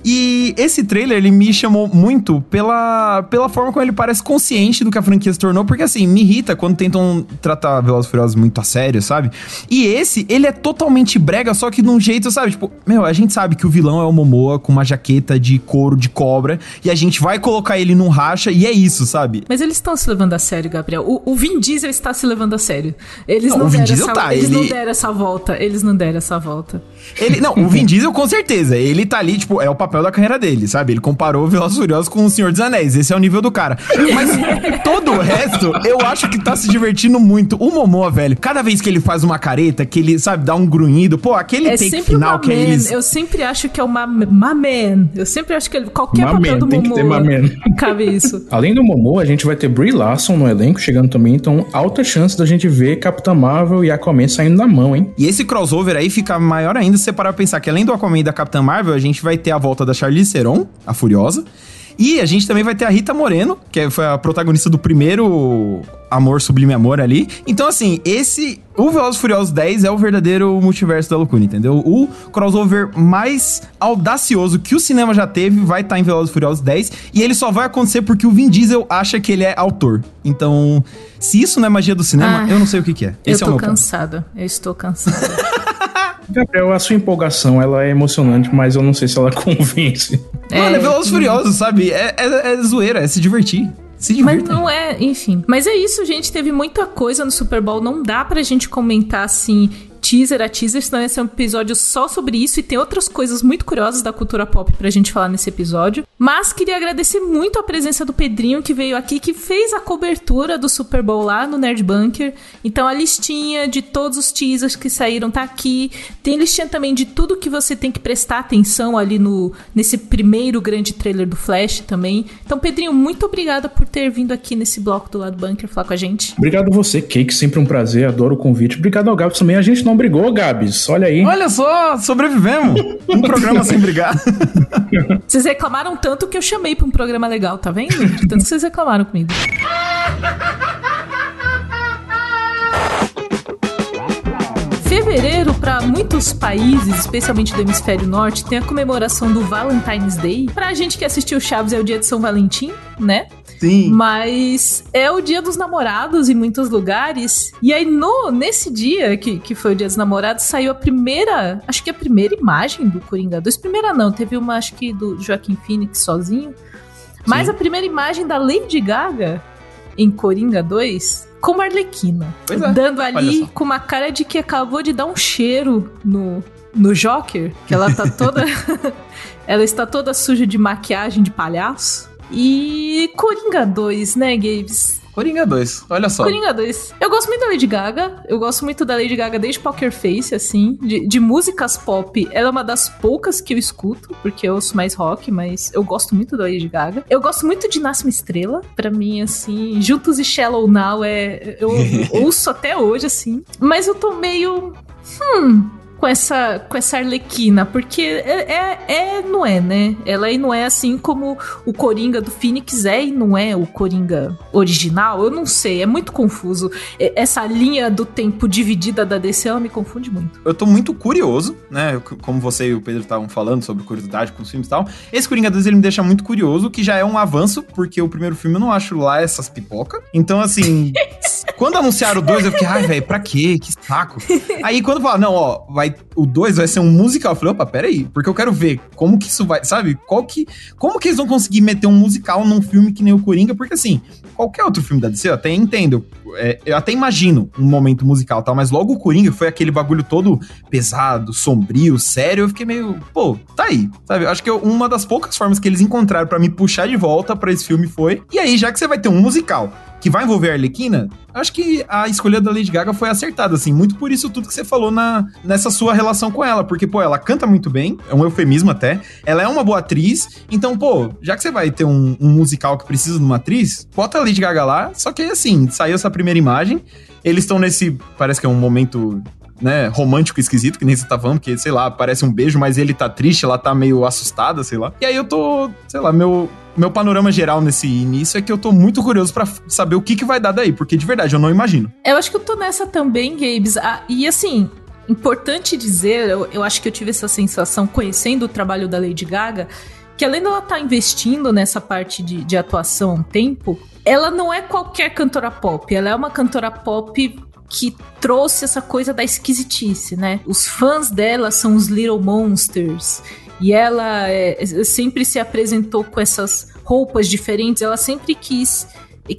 E esse trailer, ele me chamou muito pela, pela forma como ele parece consciente do que a franquia se tornou, porque assim, me irrita quando tentam tratar Velozes Furiosos muito a sério, sabe? E esse, ele é totalmente brega, só que de um jeito, sabe? Tipo, meu, a gente sabe que o vilão é o Momoa com uma jaqueta de couro de cobra, e a gente vai colocar ele num racha, e é isso, sabe? Mas eles estão se levando a sério, Gabriel. O, o, Vin Diesel está se levando a sério. Eles não, não deram essa, tá, eles ele... não deram essa volta. Eles não deram essa volta. Ele, não, o Vin Diesel com certeza. Ele tá ali, tipo, é o papel da carreira dele, sabe? Ele comparou o Velozes Furiosos com o Senhor dos Anéis. Esse é o nível do cara. Mas todo o resto, eu acho que tá se divertindo muito. O Momoa, velho, cada vez que ele faz uma careta, que ele, sabe, dá um grunhido, pô, aquele é take final que é eles... Eu sempre acho que é o Maman. Eu sempre acho que ele, qualquer ma papel do tem Momoa que ter cabe isso. Além do Momoa, a gente vai ter Brie Larson no elenco chegando também, então alta chance da gente ver Capitã Marvel e Aquaman saindo na mão, hein? E esse crossover aí fica maior ainda se você parar pra pensar que além do Aquaman e da Capitã Marvel, a gente vai ter a volta da Charlize Theron, a Furiosa. E a gente também vai ter a Rita Moreno, que foi a protagonista do primeiro Amor Sublime Amor ali. Então, assim, esse. O Velozes Furiosos 10 é o verdadeiro multiverso da loucura, entendeu? O crossover mais audacioso que o cinema já teve vai estar tá em Velozes Furiosos 10. E ele só vai acontecer porque o Vin Diesel acha que ele é autor. Então, se isso não é magia do cinema, ah, eu não sei o que, que é. Esse eu tô é o meu cansada. Ponto. Eu estou cansada. Gabriel, a sua empolgação, ela é emocionante, mas eu não sei se ela convence. É, Mano, é Velozes Furiosos, sabe? É, é, é zoeira, é se divertir. Se Mas não é, enfim. Mas é isso, gente. Teve muita coisa no Super Bowl. Não dá pra gente comentar assim teaser a teaser, senão ia ser um episódio só sobre isso e tem outras coisas muito curiosas da cultura pop pra gente falar nesse episódio. Mas queria agradecer muito a presença do Pedrinho que veio aqui, que fez a cobertura do Super Bowl lá no Nerd Bunker. Então a listinha de todos os teasers que saíram tá aqui. Tem listinha também de tudo que você tem que prestar atenção ali no nesse primeiro grande trailer do Flash também. Então, Pedrinho, muito obrigada por ter vindo aqui nesse bloco do lado Bunker falar com a gente. Obrigado você, Cake, sempre um prazer, adoro o convite. Obrigado ao Gabs também. A gente não brigou, Gabs. Olha aí. Olha só, sobrevivemos. Um programa sem brigar. Vocês reclamaram tanto que eu chamei pra um programa legal, tá vendo? Tanto que vocês reclamaram comigo. Fevereiro, para muitos países, especialmente do hemisfério norte, tem a comemoração do Valentine's Day. Pra gente que assistiu Chaves, é o dia de São Valentim, né? Sim. Mas é o dia dos namorados em muitos lugares. E aí, no, nesse dia, que, que foi o dia dos namorados, saiu a primeira. Acho que a primeira imagem do Coringa 2. Primeira não, teve uma, acho que do Joaquim Phoenix sozinho. Mas Sim. a primeira imagem da Lady Gaga em Coringa 2 como Arlequina. Pois é. Dando ali com uma cara de que acabou de dar um cheiro no, no Joker, que ela tá toda. ela está toda suja de maquiagem de palhaço. E Coringa 2, né, Games? Coringa 2, olha só. Coringa 2. Eu gosto muito da Lady Gaga. Eu gosto muito da Lady Gaga desde Poker Face, assim. De, de músicas pop, ela é uma das poucas que eu escuto, porque eu ouço mais rock, mas eu gosto muito da Lady Gaga. Eu gosto muito de Nasce uma Estrela. Pra mim, assim, Juntos e Shallow Now é. Eu ouço até hoje, assim. Mas eu tô meio. Hum, com essa, com essa Arlequina, porque é, é, é, não é, né? Ela não é assim como o Coringa do Phoenix é e não é o Coringa original. Eu não sei, é muito confuso. Essa linha do tempo dividida da DC, ela me confunde muito. Eu tô muito curioso, né? Como você e o Pedro estavam falando sobre curiosidade com os filmes e tal. Esse Coringa 2 ele me deixa muito curioso, que já é um avanço, porque o primeiro filme eu não acho lá essas pipoca. Então, assim, quando anunciaram o 2, eu fiquei, ai, velho, pra quê? Que saco. Aí quando falaram, não, ó, vai. O 2 vai ser um musical. Eu falei, opa, peraí, porque eu quero ver como que isso vai. Sabe? Qual que. Como que eles vão conseguir meter um musical num filme que nem o Coringa? Porque assim, qualquer outro filme da DC, eu até entendo. É, eu até imagino um momento musical tal, mas logo o Coringa foi aquele bagulho todo pesado, sombrio, sério. Eu fiquei meio, pô, tá aí, sabe? Acho que eu, uma das poucas formas que eles encontraram para me puxar de volta para esse filme foi. E aí, já que você vai ter um musical que vai envolver a Arlequina, acho que a escolha da Lady Gaga foi acertada, assim, muito por isso tudo que você falou na, nessa sua relação com ela, porque, pô, ela canta muito bem, é um eufemismo até, ela é uma boa atriz, então, pô, já que você vai ter um, um musical que precisa de uma atriz, bota a Lady Gaga lá, só que, assim, saiu essa primeira imagem, eles estão nesse, parece que é um momento né, romântico esquisito, que nem você tá falando, que, sei lá, parece um beijo, mas ele tá triste, ela tá meio assustada, sei lá. E aí eu tô, sei lá, meu, meu panorama geral nesse início é que eu tô muito curioso para saber o que, que vai dar daí, porque de verdade eu não imagino. Eu acho que eu tô nessa também, Gabes. Ah, e assim, importante dizer, eu, eu acho que eu tive essa sensação conhecendo o trabalho da Lady Gaga, que além dela estar tá investindo nessa parte de, de atuação há um tempo, ela não é qualquer cantora pop, ela é uma cantora pop que trouxe essa coisa da esquisitice, né? Os fãs dela são os Little Monsters. E ela é, sempre se apresentou com essas roupas diferentes, ela sempre quis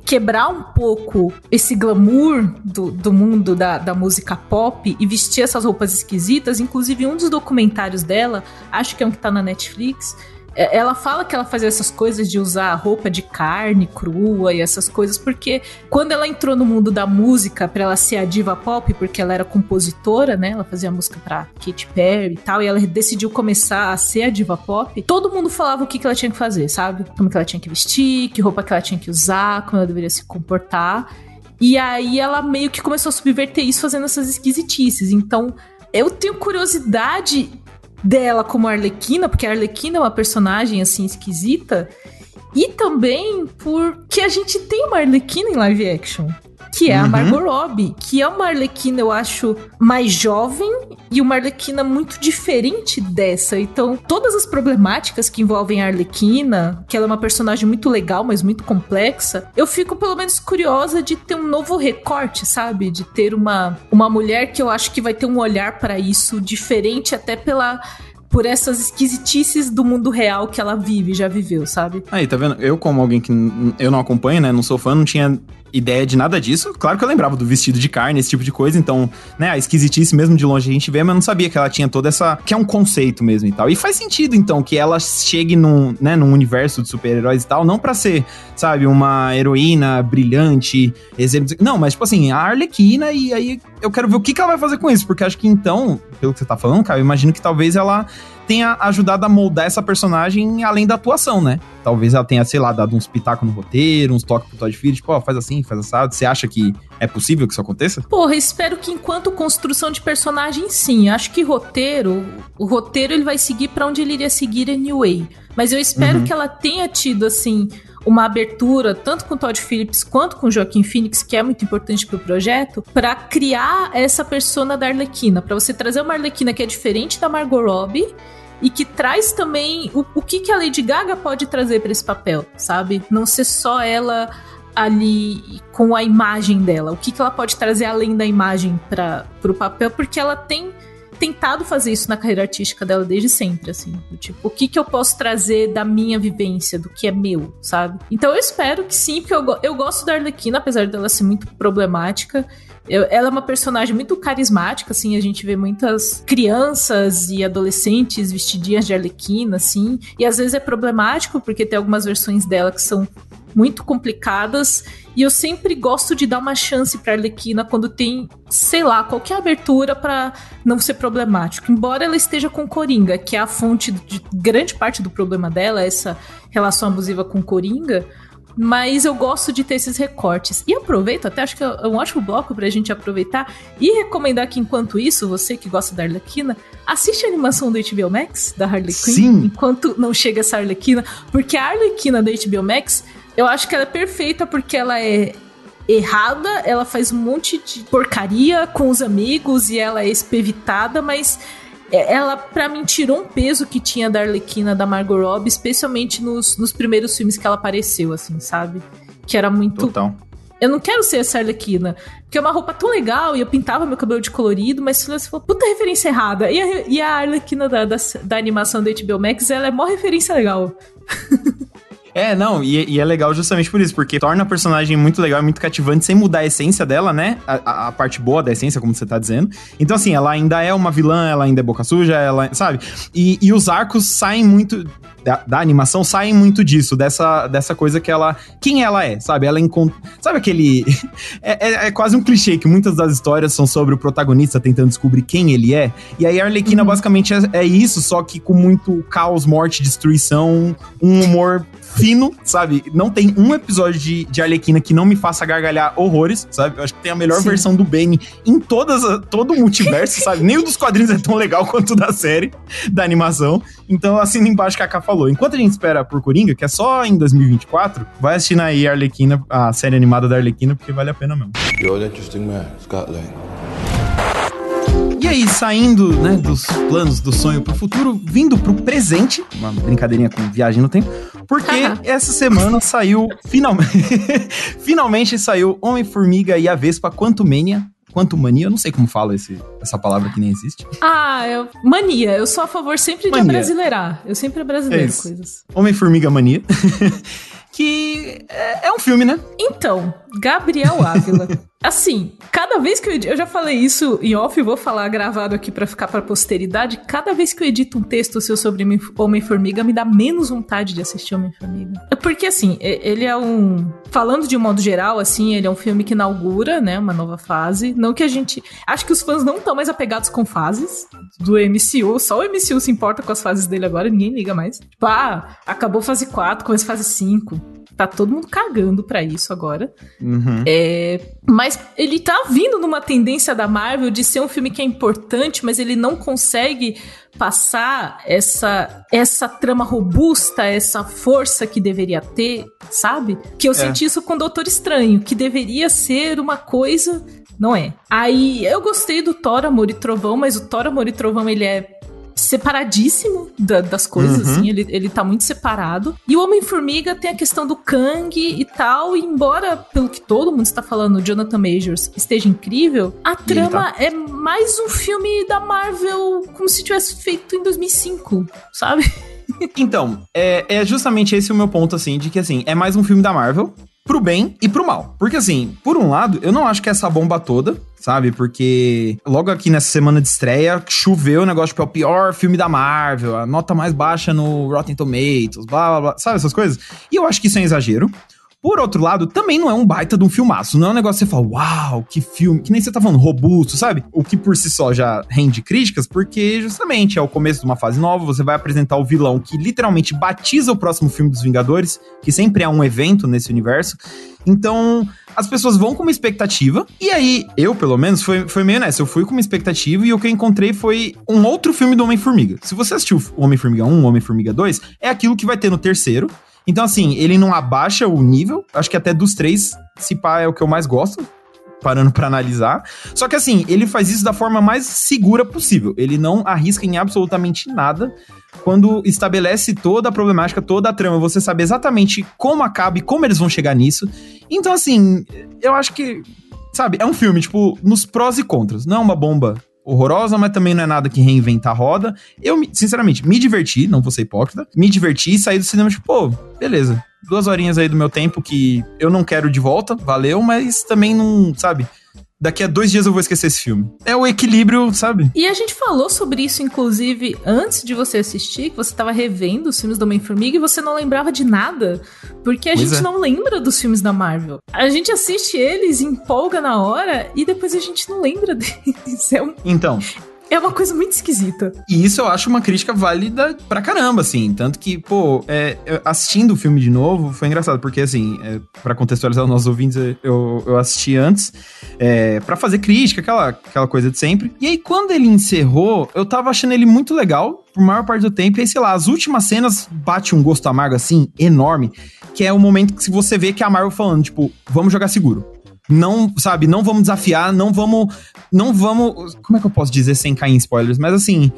quebrar um pouco esse glamour do, do mundo da, da música pop e vestir essas roupas esquisitas. Inclusive, um dos documentários dela, acho que é um que tá na Netflix, é, ela fala que ela fazia essas coisas de usar roupa de carne crua e essas coisas, porque quando ela entrou no mundo da música para ela ser a diva pop, porque ela era compositora, né? Ela fazia música pra Katy Perry e tal, e ela decidiu começar a ser a diva pop. Todo mundo falava o que, que ela tinha que fazer, sabe? Como que ela tinha que vestir, que roupa que ela tinha que usar, como ela deveria se comportar. E aí ela meio que começou a subverter isso fazendo essas esquisitices. Então, eu tenho curiosidade dela como Arlequina, porque a Arlequina é uma personagem assim esquisita, e também porque a gente tem uma Arlequina em live action que é uhum. a Margot Robbie, que é uma Arlequina, eu acho, mais jovem e uma Arlequina muito diferente dessa. Então, todas as problemáticas que envolvem a Arlequina, que ela é uma personagem muito legal, mas muito complexa, eu fico pelo menos curiosa de ter um novo recorte, sabe? De ter uma, uma mulher que eu acho que vai ter um olhar para isso diferente, até pela por essas esquisitices do mundo real que ela vive, já viveu, sabe? Aí, tá vendo? Eu, como alguém que eu não acompanho, né, não sou fã, não tinha ideia de nada disso. Claro que eu lembrava do vestido de carne, esse tipo de coisa, então, né, a esquisitice mesmo de longe a gente vê, mas eu não sabia que ela tinha toda essa. que é um conceito mesmo e tal. E faz sentido, então, que ela chegue num, né, num universo de super-heróis e tal, não para ser, sabe, uma heroína brilhante, exemplo. Não, mas, tipo assim, a Arlequina, e aí eu quero ver o que, que ela vai fazer com isso, porque acho que então, pelo que você tá falando, cara, eu imagino que talvez ela tenha ajudado a moldar essa personagem além da atuação, né? Talvez ela tenha, sei lá, dado uns pitacos no roteiro, uns toques pro Todd Phillips, tipo, ó, faz assim, faz assado. Você acha que é possível que isso aconteça? Porra, espero que enquanto construção de personagem, sim. Acho que roteiro, o roteiro ele vai seguir para onde ele iria seguir anyway. Mas eu espero uhum. que ela tenha tido, assim, uma abertura, tanto com Todd Phillips quanto com Joaquim Phoenix, que é muito importante pro projeto, para criar essa persona da Arlequina, para você trazer uma Arlequina que é diferente da Margot Robbie e que traz também o, o que, que a Lady Gaga pode trazer para esse papel, sabe? Não ser só ela ali com a imagem dela, o que, que ela pode trazer além da imagem para o papel, porque ela tem tentado fazer isso na carreira artística dela desde sempre, assim. Tipo, o que que eu posso trazer da minha vivência, do que é meu, sabe? Então eu espero que sim, porque eu, eu gosto da Arlequina, apesar dela ser muito problemática. Eu, ela é uma personagem muito carismática, assim, a gente vê muitas crianças e adolescentes vestidinhas de arlequina, assim, e às vezes é problemático porque tem algumas versões dela que são muito complicadas. E eu sempre gosto de dar uma chance pra Arlequina quando tem, sei lá, qualquer abertura para não ser problemático. Embora ela esteja com Coringa, que é a fonte de grande parte do problema dela, essa relação abusiva com Coringa. Mas eu gosto de ter esses recortes. E aproveito, até acho que é um ótimo bloco pra gente aproveitar e recomendar que, enquanto isso, você que gosta da Arlequina, assiste a animação do HBO Max, da Harley Quinn, Sim. enquanto não chega essa Arlequina. Porque a Arlequina da HBO Max, eu acho que ela é perfeita porque ela é errada, ela faz um monte de porcaria com os amigos e ela é espevitada, mas é, ela, para mim, tirou um peso que tinha da Arlequina, da Margot Robbie, especialmente nos, nos primeiros filmes que ela apareceu, assim, sabe? Que era muito... Total. Eu não quero ser essa Arlequina. Porque é uma roupa tão legal e eu pintava meu cabelo de colorido, mas você falou, puta referência errada. E a, e a Arlequina da, da, da animação da HBO Max, ela é mó referência legal. É, não, e, e, é legal justamente por isso, porque torna a personagem muito legal e muito cativante sem mudar a essência dela, né? A, a, parte boa da essência, como você tá dizendo. Então, assim, ela ainda é uma vilã, ela ainda é boca suja, ela, sabe? E, e os arcos saem muito. Da, da, animação saem muito disso, dessa, dessa coisa que ela. Quem ela é, sabe? Ela encontra. Sabe aquele. é, é, é, quase um clichê que muitas das histórias são sobre o protagonista tentando descobrir quem ele é. E aí a Arlequina uhum. basicamente é, é isso, só que com muito caos, morte, destruição, um humor fino, sabe? Não tem um episódio de, de Arlequina que não me faça gargalhar horrores, sabe? Eu acho que tem a melhor Sim. versão do Benny em todas, todo o multiverso, sabe? Nem o dos quadrinhos é tão legal quanto o da série, da animação. Então, assim, embaixo que a K falou. Enquanto a gente espera por Coringa, que é só em 2024, vai assistindo aí a Arlequina, a série animada da Arlequina, porque vale a pena mesmo. You're an interesting man, Scott Lang. E aí, saindo né, dos planos do sonho pro futuro, vindo pro presente, uma brincadeirinha com viagem no tempo, porque essa semana saiu, finalmente, finalmente saiu Homem-Formiga e a Vespa Quantumania, Quanto mania, eu não sei como fala esse, essa palavra que nem existe. Ah, eu, mania. Eu sou a favor sempre mania. de brasileirar. Eu sempre brasileiro é coisas. Homem-Formiga Mania. que é, é, um filme, né? Então, Gabriel Ávila. Assim, cada vez que eu edito, eu já falei isso em off, vou falar gravado aqui para ficar para posteridade. Cada vez que eu edito um texto seu sobre Homem-Formiga, me dá menos vontade de assistir Homem-Formiga. É porque, assim, ele é um. Falando de um modo geral, assim, ele é um filme que inaugura, né, uma nova fase. Não que a gente. Acho que os fãs não estão mais apegados com fases do MCU. Só o MCU se importa com as fases dele agora, ninguém liga mais. Tipo, ah, acabou fase 4, começa fase 5 tá todo mundo cagando para isso agora. Uhum. É, mas ele tá vindo numa tendência da Marvel de ser um filme que é importante, mas ele não consegue passar essa essa trama robusta, essa força que deveria ter, sabe? Que eu é. senti isso com Doutor Estranho, que deveria ser uma coisa não é. Aí eu gostei do Thor Amor e Trovão, mas o Thor Amor e Trovão ele é separadíssimo da, das coisas, uhum. assim, ele, ele tá muito separado. E o Homem-Formiga tem a questão do Kang e tal, e embora, pelo que todo mundo está falando, Jonathan Majors esteja incrível, a trama tá. é mais um filme da Marvel como se tivesse feito em 2005, sabe? Então, é, é justamente esse o meu ponto, assim, de que, assim, é mais um filme da Marvel, pro bem e pro mal. Porque assim, por um lado, eu não acho que essa bomba toda, sabe? Porque logo aqui nessa semana de estreia, choveu o negócio que é o pior filme da Marvel, a nota mais baixa no Rotten Tomatoes, blá blá blá, sabe essas coisas? E eu acho que isso é um exagero. Por outro lado, também não é um baita de um filmaço. Não é um negócio que você fala, uau, que filme. Que nem você tá falando, robusto, sabe? O que por si só já rende críticas, porque justamente é o começo de uma fase nova. Você vai apresentar o vilão que literalmente batiza o próximo filme dos Vingadores, que sempre é um evento nesse universo. Então, as pessoas vão com uma expectativa. E aí, eu, pelo menos, foi, foi meio nessa. Eu fui com uma expectativa e o que eu encontrei foi um outro filme do Homem-Formiga. Se você assistiu Homem-Formiga 1, Homem-Formiga 2, é aquilo que vai ter no terceiro. Então, assim, ele não abaixa o nível. Acho que até dos três, se pá, é o que eu mais gosto. Parando para analisar. Só que assim, ele faz isso da forma mais segura possível. Ele não arrisca em absolutamente nada quando estabelece toda a problemática, toda a trama, você sabe exatamente como acaba e como eles vão chegar nisso. Então, assim, eu acho que, sabe, é um filme, tipo, nos prós e contras. Não é uma bomba horrorosa, mas também não é nada que reinventa a roda. Eu, sinceramente, me diverti, não vou ser hipócrita, me diverti e saí do cinema, tipo, pô, beleza. Duas horinhas aí do meu tempo que eu não quero de volta, valeu, mas também não, sabe? Daqui a dois dias eu vou esquecer esse filme. É o equilíbrio, sabe? E a gente falou sobre isso, inclusive, antes de você assistir, que você tava revendo os filmes do Homem-Formiga e você não lembrava de nada Porque a pois gente é. não lembra dos filmes da Marvel. A gente assiste eles, empolga na hora e depois a gente não lembra deles. É um... Então, é uma coisa muito esquisita. E isso eu acho uma crítica válida pra caramba, assim. Tanto que, pô, é, assistindo o filme de novo foi engraçado, porque, assim, é, pra contextualizar os nossos ouvintes, eu, eu assisti antes é, pra fazer crítica, aquela, aquela coisa de sempre. E aí, quando ele encerrou, eu tava achando ele muito legal por maior parte do tempo. E aí, sei lá, as últimas cenas bate um gosto amargo, assim, enorme, que é o momento que você vê que a Marvel falando, tipo, vamos jogar seguro não, sabe, não vamos desafiar, não vamos, não vamos, como é que eu posso dizer sem cair em spoilers, mas assim,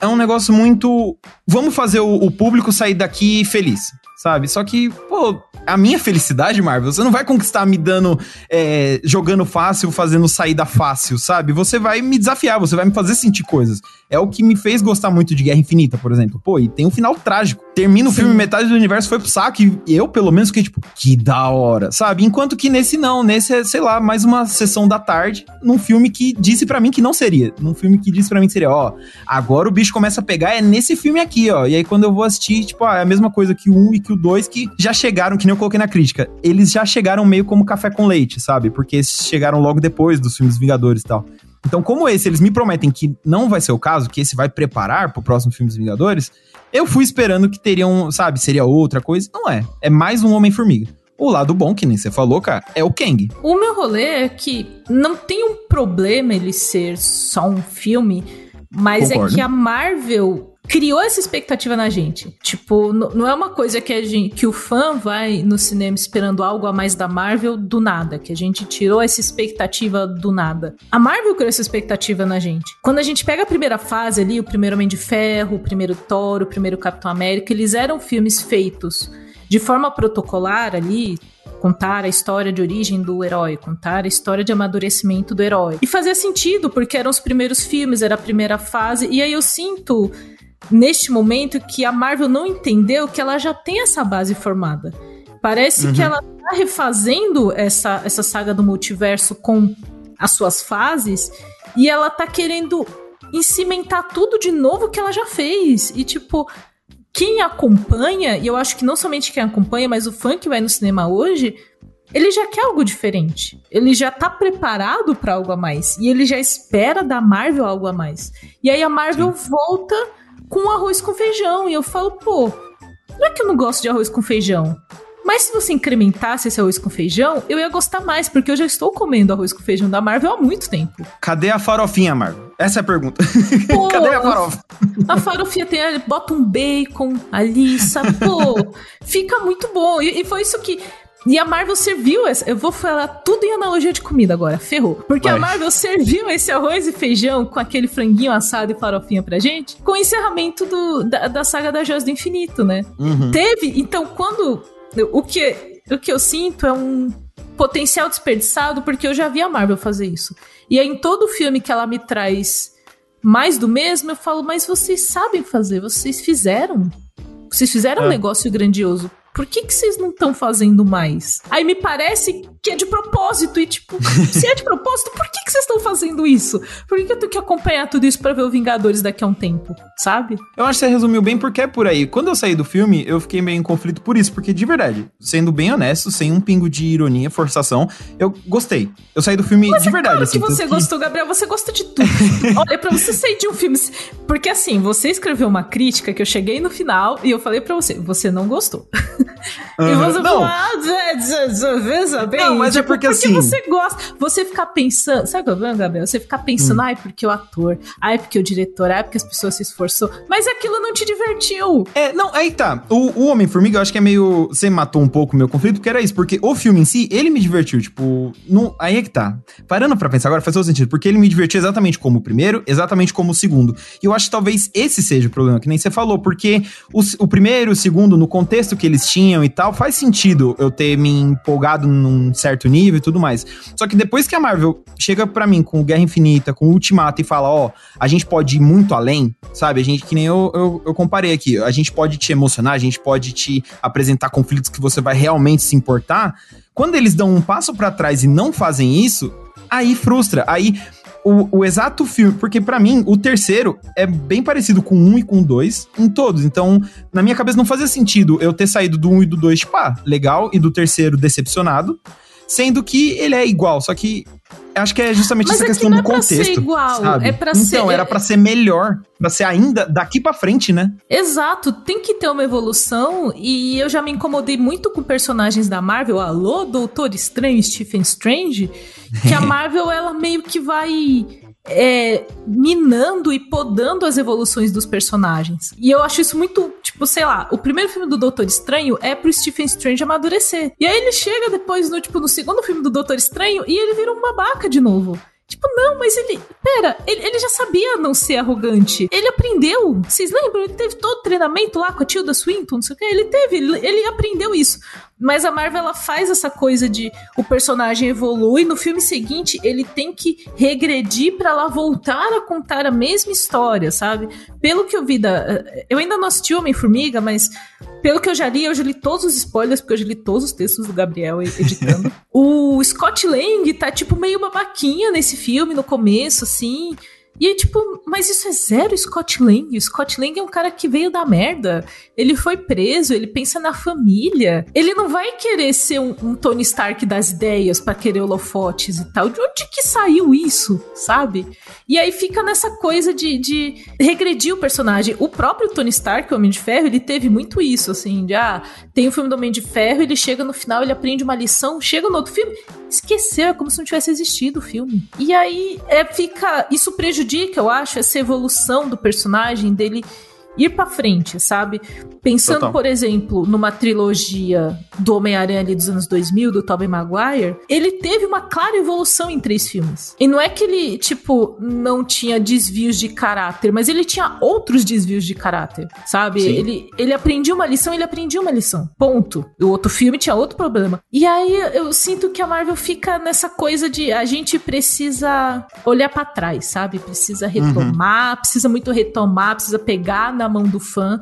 é um negócio muito, vamos fazer o, o público sair daqui feliz, sabe? Só que, pô, a minha felicidade, Marvel, você não vai conquistar me dando, é, jogando fácil, fazendo saída fácil, sabe? Você vai me desafiar, você vai me fazer sentir coisas. É o que me fez gostar muito de Guerra Infinita, por exemplo. Pô, e tem um final trágico. Termina o Sim. filme, metade do universo foi pro saco, e eu, pelo menos, fiquei tipo, que da hora, sabe? Enquanto que nesse não, nesse é, sei lá, mais uma sessão da tarde, num filme que disse para mim que não seria. Num filme que disse para mim que seria, ó, agora o bicho começa a pegar, é nesse filme aqui, ó. E aí quando eu vou assistir, tipo, ah, é a mesma coisa que o 1 e que o 2, que já chegaram, que nem eu coloquei na crítica, eles já chegaram meio como café com leite, sabe? Porque chegaram logo depois dos filmes Vingadores e tal. Então, como esse, eles me prometem que não vai ser o caso, que esse vai preparar pro próximo filme dos Vingadores, eu fui esperando que teriam, sabe, seria outra coisa. Não é. É mais um Homem-Formiga. O lado bom, que nem você falou, cara, é o Kang. O meu rolê é que não tem um problema ele ser só um filme, mas Concordo. é que a Marvel criou essa expectativa na gente. Tipo, não é uma coisa que a gente, que o fã vai no cinema esperando algo a mais da Marvel do nada, que a gente tirou essa expectativa do nada. A Marvel criou essa expectativa na gente. Quando a gente pega a primeira fase ali, o primeiro Homem de Ferro, o primeiro Thor, o primeiro Capitão América, eles eram filmes feitos de forma protocolar ali, contar a história de origem do herói, contar a história de amadurecimento do herói. E fazia sentido, porque eram os primeiros filmes, era a primeira fase, e aí eu sinto neste momento que a Marvel não entendeu que ela já tem essa base formada. Parece uhum. que ela tá refazendo essa, essa saga do multiverso com as suas fases e ela tá querendo incimentar tudo de novo que ela já fez. E tipo, quem acompanha, e eu acho que não somente quem acompanha, mas o fã que vai no cinema hoje, ele já quer algo diferente. Ele já tá preparado para algo a mais. E ele já espera da Marvel algo a mais. E aí a Marvel Sim. volta com arroz com feijão. E eu falo, pô, não é que eu não gosto de arroz com feijão. Mas se você incrementasse esse arroz com feijão, eu ia gostar mais, porque eu já estou comendo arroz com feijão da Marvel há muito tempo. Cadê a farofinha, Marvel? Essa é a pergunta. Pô, Cadê a farofa? A farofinha tem, bota um bacon ali, sabe? Pô, fica muito bom. E, e foi isso que e a Marvel serviu essa. Eu vou falar tudo em analogia de comida agora, ferrou. Porque Vai. a Marvel serviu esse arroz e feijão com aquele franguinho assado e farofinha pra gente com o encerramento do, da, da saga da Joias do Infinito, né? Uhum. Teve. Então, quando. O que, o que eu sinto é um potencial desperdiçado, porque eu já vi a Marvel fazer isso. E aí, em todo filme que ela me traz mais do mesmo, eu falo, mas vocês sabem fazer, vocês fizeram. Vocês fizeram é. um negócio grandioso por que, que vocês não estão fazendo mais? Aí me parece que é de propósito. E, tipo, se é de propósito, por que, que vocês estão fazendo isso? Por que, que eu tenho que acompanhar tudo isso para ver o Vingadores daqui a um tempo? Sabe? Eu acho que você resumiu bem porque é por aí. Quando eu saí do filme, eu fiquei meio em conflito por isso, porque de verdade, sendo bem honesto, sem um pingo de ironia, forçação, eu gostei. Eu saí do filme Mas de é verdade. Claro assim, que você gostou, que... Gabriel, você gosta de tudo. Olha, pra você sair de um filme. Porque assim, você escreveu uma crítica que eu cheguei no final e eu falei para você, você não gostou. Uhum. E você não. fala, ah, bem. Mas é tipo, é porque, porque assim. você gosta. Você ficar pensando. Sabe o problema, Gabriel? Você ficar pensando, hum. ai, porque o ator, ai, porque o diretor, ai, porque as pessoas se esforçou. Mas aquilo não te divertiu. É, não, aí tá. O, o Homem-Formiga, eu acho que é meio. Você matou um pouco o meu conflito, porque era isso. Porque o filme em si, ele me divertiu. Tipo, não, aí é que tá. Parando pra pensar agora, faz todo sentido. Porque ele me divertiu exatamente como o primeiro, exatamente como o segundo. E eu acho que talvez esse seja o problema, que nem você falou. Porque o, o primeiro, o segundo, no contexto que eles tinham e tal, faz sentido eu ter me empolgado num certo nível e tudo mais. Só que depois que a Marvel chega para mim com Guerra Infinita, com Ultimato e fala, ó, a gente pode ir muito além, sabe? A gente, que nem eu, eu, eu comparei aqui, a gente pode te emocionar, a gente pode te apresentar conflitos que você vai realmente se importar. Quando eles dão um passo para trás e não fazem isso, aí frustra. Aí o, o exato filme, porque para mim o terceiro é bem parecido com um e com dois em todos. Então, na minha cabeça não fazia sentido eu ter saído do um e do dois, tipo, ah, legal, e do terceiro decepcionado, sendo que ele é igual, só que acho que é justamente Mas essa é questão que não do é contexto. Pra ser igual, sabe? é pra então, ser. era para ser melhor, para ser ainda daqui para frente, né? Exato, tem que ter uma evolução e eu já me incomodei muito com personagens da Marvel, alô, Doutor Estranho, Stephen Strange, que a Marvel ela meio que vai é, minando e podando as evoluções dos personagens. E eu acho isso muito, tipo, sei lá, o primeiro filme do Doutor Estranho é pro Stephen Strange amadurecer. E aí ele chega depois no, tipo, no segundo filme do Doutor Estranho e ele vira um babaca de novo. Tipo, não, mas ele. Pera, ele, ele já sabia não ser arrogante. Ele aprendeu. Vocês lembram? Ele teve todo o treinamento lá com a Tilda Swinton, não sei o que. Ele teve, ele, ele aprendeu isso. Mas a Marvel ela faz essa coisa de o personagem evolui, no filme seguinte ele tem que regredir para ela voltar a contar a mesma história, sabe? Pelo que eu vi da. Eu ainda não assisti Homem-Formiga, mas pelo que eu já li, eu já li todos os spoilers, porque eu já li todos os textos do Gabriel editando. o Scott Lang tá, tipo, meio babaquinha nesse filme no começo, assim. E aí, tipo, mas isso é zero Scott Lang. O Scott Lang é um cara que veio da merda. Ele foi preso, ele pensa na família. Ele não vai querer ser um, um Tony Stark das ideias para querer holofotes e tal. De onde que saiu isso, sabe? E aí fica nessa coisa de, de regredir o personagem. O próprio Tony Stark, o Homem de Ferro, ele teve muito isso, assim, de ah, tem o filme do Homem de Ferro, ele chega no final, ele aprende uma lição, chega no outro filme, esqueceu, é como se não tivesse existido o filme. E aí é, fica. Isso prejudica, eu acho, essa evolução do personagem dele ir para frente, sabe? Pensando, Total. por exemplo, numa trilogia do Homem-Aranha ali dos anos 2000, do Tobey Maguire, ele teve uma clara evolução em três filmes. E não é que ele, tipo, não tinha desvios de caráter, mas ele tinha outros desvios de caráter, sabe? Ele, ele aprendia uma lição, ele aprendia uma lição. Ponto. O outro filme tinha outro problema. E aí eu sinto que a Marvel fica nessa coisa de a gente precisa olhar para trás, sabe? Precisa retomar, uhum. precisa muito retomar, precisa pegar na mão do fã.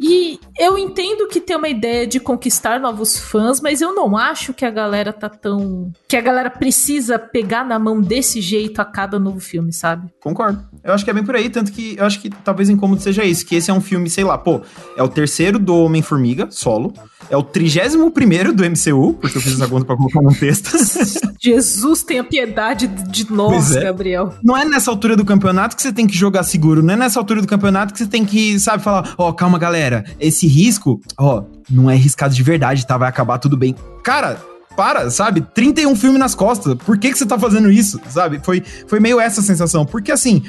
E eu entendo que tem uma ideia de conquistar novos fãs, mas eu não acho que a galera tá tão. que a galera precisa pegar na mão desse jeito a cada novo filme, sabe? Concordo. Eu acho que é bem por aí, tanto que eu acho que talvez incômodo seja isso, que esse é um filme, sei lá, pô, é o terceiro do Homem-Formiga, solo. É o trigésimo primeiro do MCU, porque eu fiz essa conta pra colocar num texto. Jesus tenha piedade de nós, é. Gabriel. Não é nessa altura do campeonato que você tem que jogar seguro, não é nessa altura do campeonato que você tem que, sabe, falar, ó, oh, calma, galera, esse risco, ó, oh, não é riscado de verdade, tá? Vai acabar tudo bem. Cara, para, sabe? 31 filmes nas costas. Por que, que você tá fazendo isso, sabe? Foi, foi meio essa sensação. Porque, assim,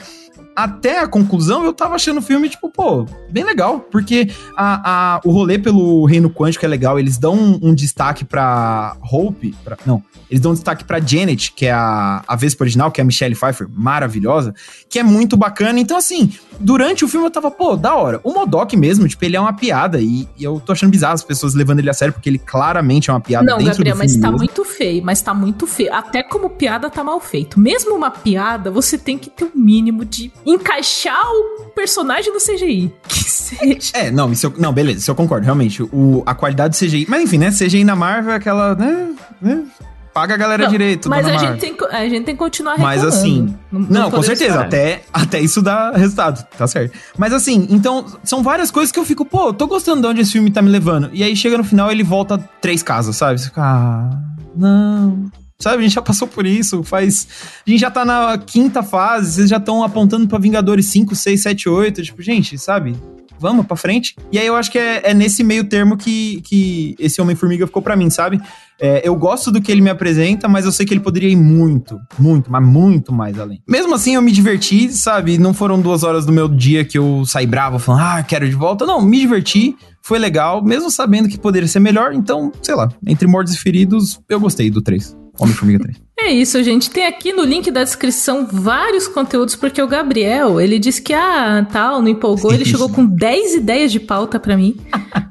até a conclusão, eu tava achando o filme, tipo, pô, bem legal. Porque a, a, o rolê pelo Reino Quântico é legal. Eles dão um, um destaque pra Hope. Pra, não, eles dão um destaque pra Janet, que é a, a Vespa original, que é a Michelle Pfeiffer, maravilhosa, que é muito bacana. Então, assim, durante o filme eu tava, pô, da hora. O Modok mesmo, tipo, ele é uma piada. E, e, eu tô achando bizarro as pessoas levando ele a sério, porque ele claramente é uma piada não, dentro Gabriel, do filme. Mas tá muito feio. Mas tá muito feio. Até como piada tá mal feito. Mesmo uma piada, você tem que ter um mínimo de encaixar o personagem no CGI. Que seja. É, não, isso eu, não, beleza, isso eu concordo, realmente. O, a qualidade do CGI. Mas enfim, né? CGI na Marvel é aquela, né? né paga a galera não, direito. Mas a gente, tem, a gente tem que continuar reclamando. Mas assim. Não, não com certeza. Até, até isso dá resultado. Tá certo. Mas assim, então, são várias coisas que eu fico, pô, tô gostando de onde esse filme tá me levando. E aí chega no final ele volta três casas, sabe? Você fica, ah, não. Sabe, a gente já passou por isso, faz. A gente já tá na quinta fase, vocês já estão apontando pra Vingadores 5, 6, 7, 8. Tipo, gente, sabe? Vamos pra frente. E aí eu acho que é, é nesse meio termo que, que esse Homem-Formiga ficou para mim, sabe? É, eu gosto do que ele me apresenta, mas eu sei que ele poderia ir muito, muito, mas muito mais além. Mesmo assim, eu me diverti, sabe? Não foram duas horas do meu dia que eu saí bravo falando, ah, quero de volta. Não, me diverti, foi legal, mesmo sabendo que poderia ser melhor. Então, sei lá, entre mortos e feridos, eu gostei do 3. Homem-Formiga 3. É isso, gente. Tem aqui no link da descrição vários conteúdos, porque o Gabriel, ele disse que, ah, tal, não empolgou. Ele chegou com 10 ideias de pauta para mim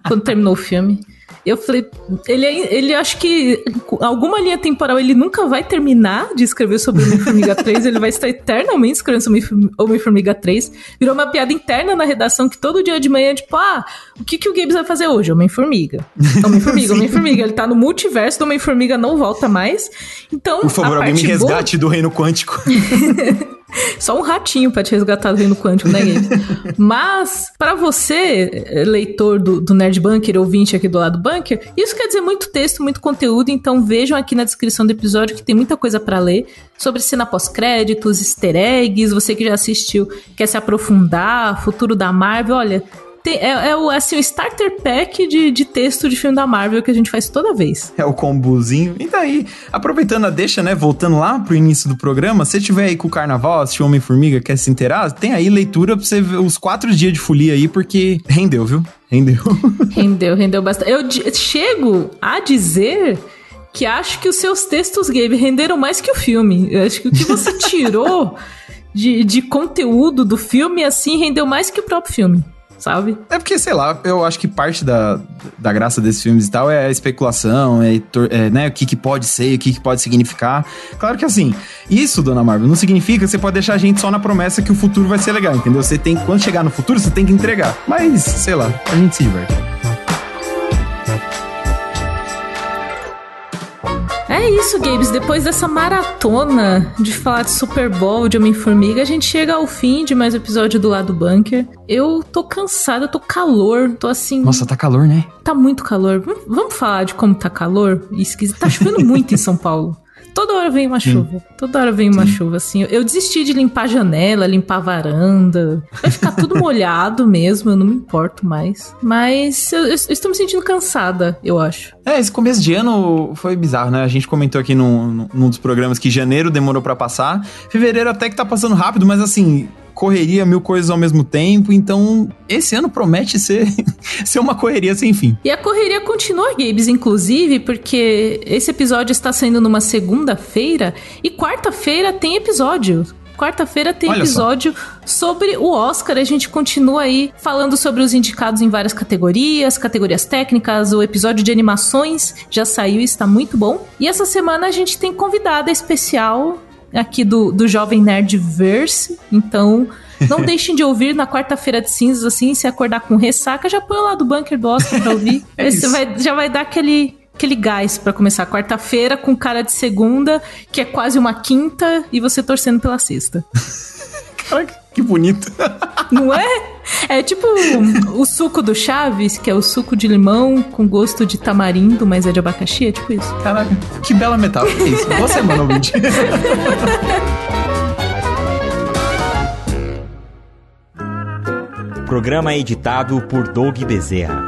quando terminou o filme. Eu falei, ele, ele acho que alguma linha temporal ele nunca vai terminar de escrever sobre Homem-Formiga 3, ele vai estar eternamente escrevendo sobre Homem-Formiga 3. Virou uma piada interna na redação que todo dia de manhã, tipo, ah, o que, que o Gabes vai fazer hoje? Homem-Formiga. Homem-Formiga, Homem-Formiga. Ele tá no multiverso do Homem-Formiga, não volta mais. Então, Por favor, alguém me resgate boa... do reino quântico. Só um ratinho para te resgatar do reino quântico, né, Gabe? Mas, para você, leitor do, do Nerd Bunker, ouvinte aqui do lado Bunker, isso quer dizer muito texto, muito conteúdo, então vejam aqui na descrição do episódio que tem muita coisa para ler sobre cena pós-créditos, easter eggs, você que já assistiu, quer se aprofundar, futuro da Marvel, olha, tem, é, é, o, assim, o starter pack de, de texto de filme da Marvel que a gente faz toda vez. É o combozinho. E daí, aproveitando a deixa, né? Voltando lá pro início do programa, se tiver aí com o carnaval, assistir Homem-Formiga, quer se inteirar, tem aí leitura pra você ver os quatro dias de folia aí, porque rendeu, viu? Rendeu. rendeu, rendeu bastante. Eu chego a dizer que acho que os seus textos, Gabe, renderam mais que o filme. Eu acho que o que você tirou de, de conteúdo do filme, assim, rendeu mais que o próprio filme sabe? É porque, sei lá, eu acho que parte da, da graça desses filmes e tal é a especulação, é, é né, o que, que pode ser, o que, que pode significar. Claro que assim, isso, dona Marvel, não significa que você pode deixar a gente só na promessa que o futuro vai ser legal, entendeu? Você tem, quando chegar no futuro, você tem que entregar. Mas, sei lá, a gente se diverte. É isso, Gabes. Depois dessa maratona de falar de Super Bowl, de Homem-Formiga, a gente chega ao fim de mais um episódio do Lado Bunker. Eu tô cansada, tô calor, tô assim. Nossa, tá calor, né? Tá muito calor. Vamos falar de como tá calor? Esquisito. Tá chovendo muito em São Paulo. Toda hora vem uma Sim. chuva. Toda hora vem uma Sim. chuva, assim. Eu desisti de limpar a janela, limpar a varanda. Vai ficar tudo molhado mesmo, eu não me importo mais. Mas eu, eu, eu, estou me sentindo cansada, eu acho. É, esse começo de ano foi bizarro, né? A gente comentou aqui num, num dos programas que janeiro demorou para passar. Fevereiro até que tá passando rápido, mas assim, correria, mil coisas ao mesmo tempo. Então, esse ano promete ser, ser uma correria sem fim. E a correria continua, Gabes, inclusive, porque esse episódio está saindo numa segunda-feira e quarta-feira tem episódio quarta-feira tem Olha episódio só. sobre o Oscar. A gente continua aí falando sobre os indicados em várias categorias, categorias técnicas. O episódio de animações já saiu e está muito bom. E essa semana a gente tem convidada especial aqui do, do Jovem Nerd Verse. Então, não deixem de ouvir na quarta-feira de cinzas, assim, se acordar com ressaca, já põe lá do bunker do Oscar pra ouvir. é Esse vai, já vai dar aquele, aquele gás para começar quarta-feira com cara de segunda, que é quase uma quinta, e você torcendo pela sexta. Caraca. Que bonito. Não é? É tipo o suco do Chaves, que é o suco de limão com gosto de tamarindo, mas é de abacaxi, é tipo isso. Caraca, que bela metáfora. É isso. Você, mano, ouvinte. Programa editado por Doug Bezerra.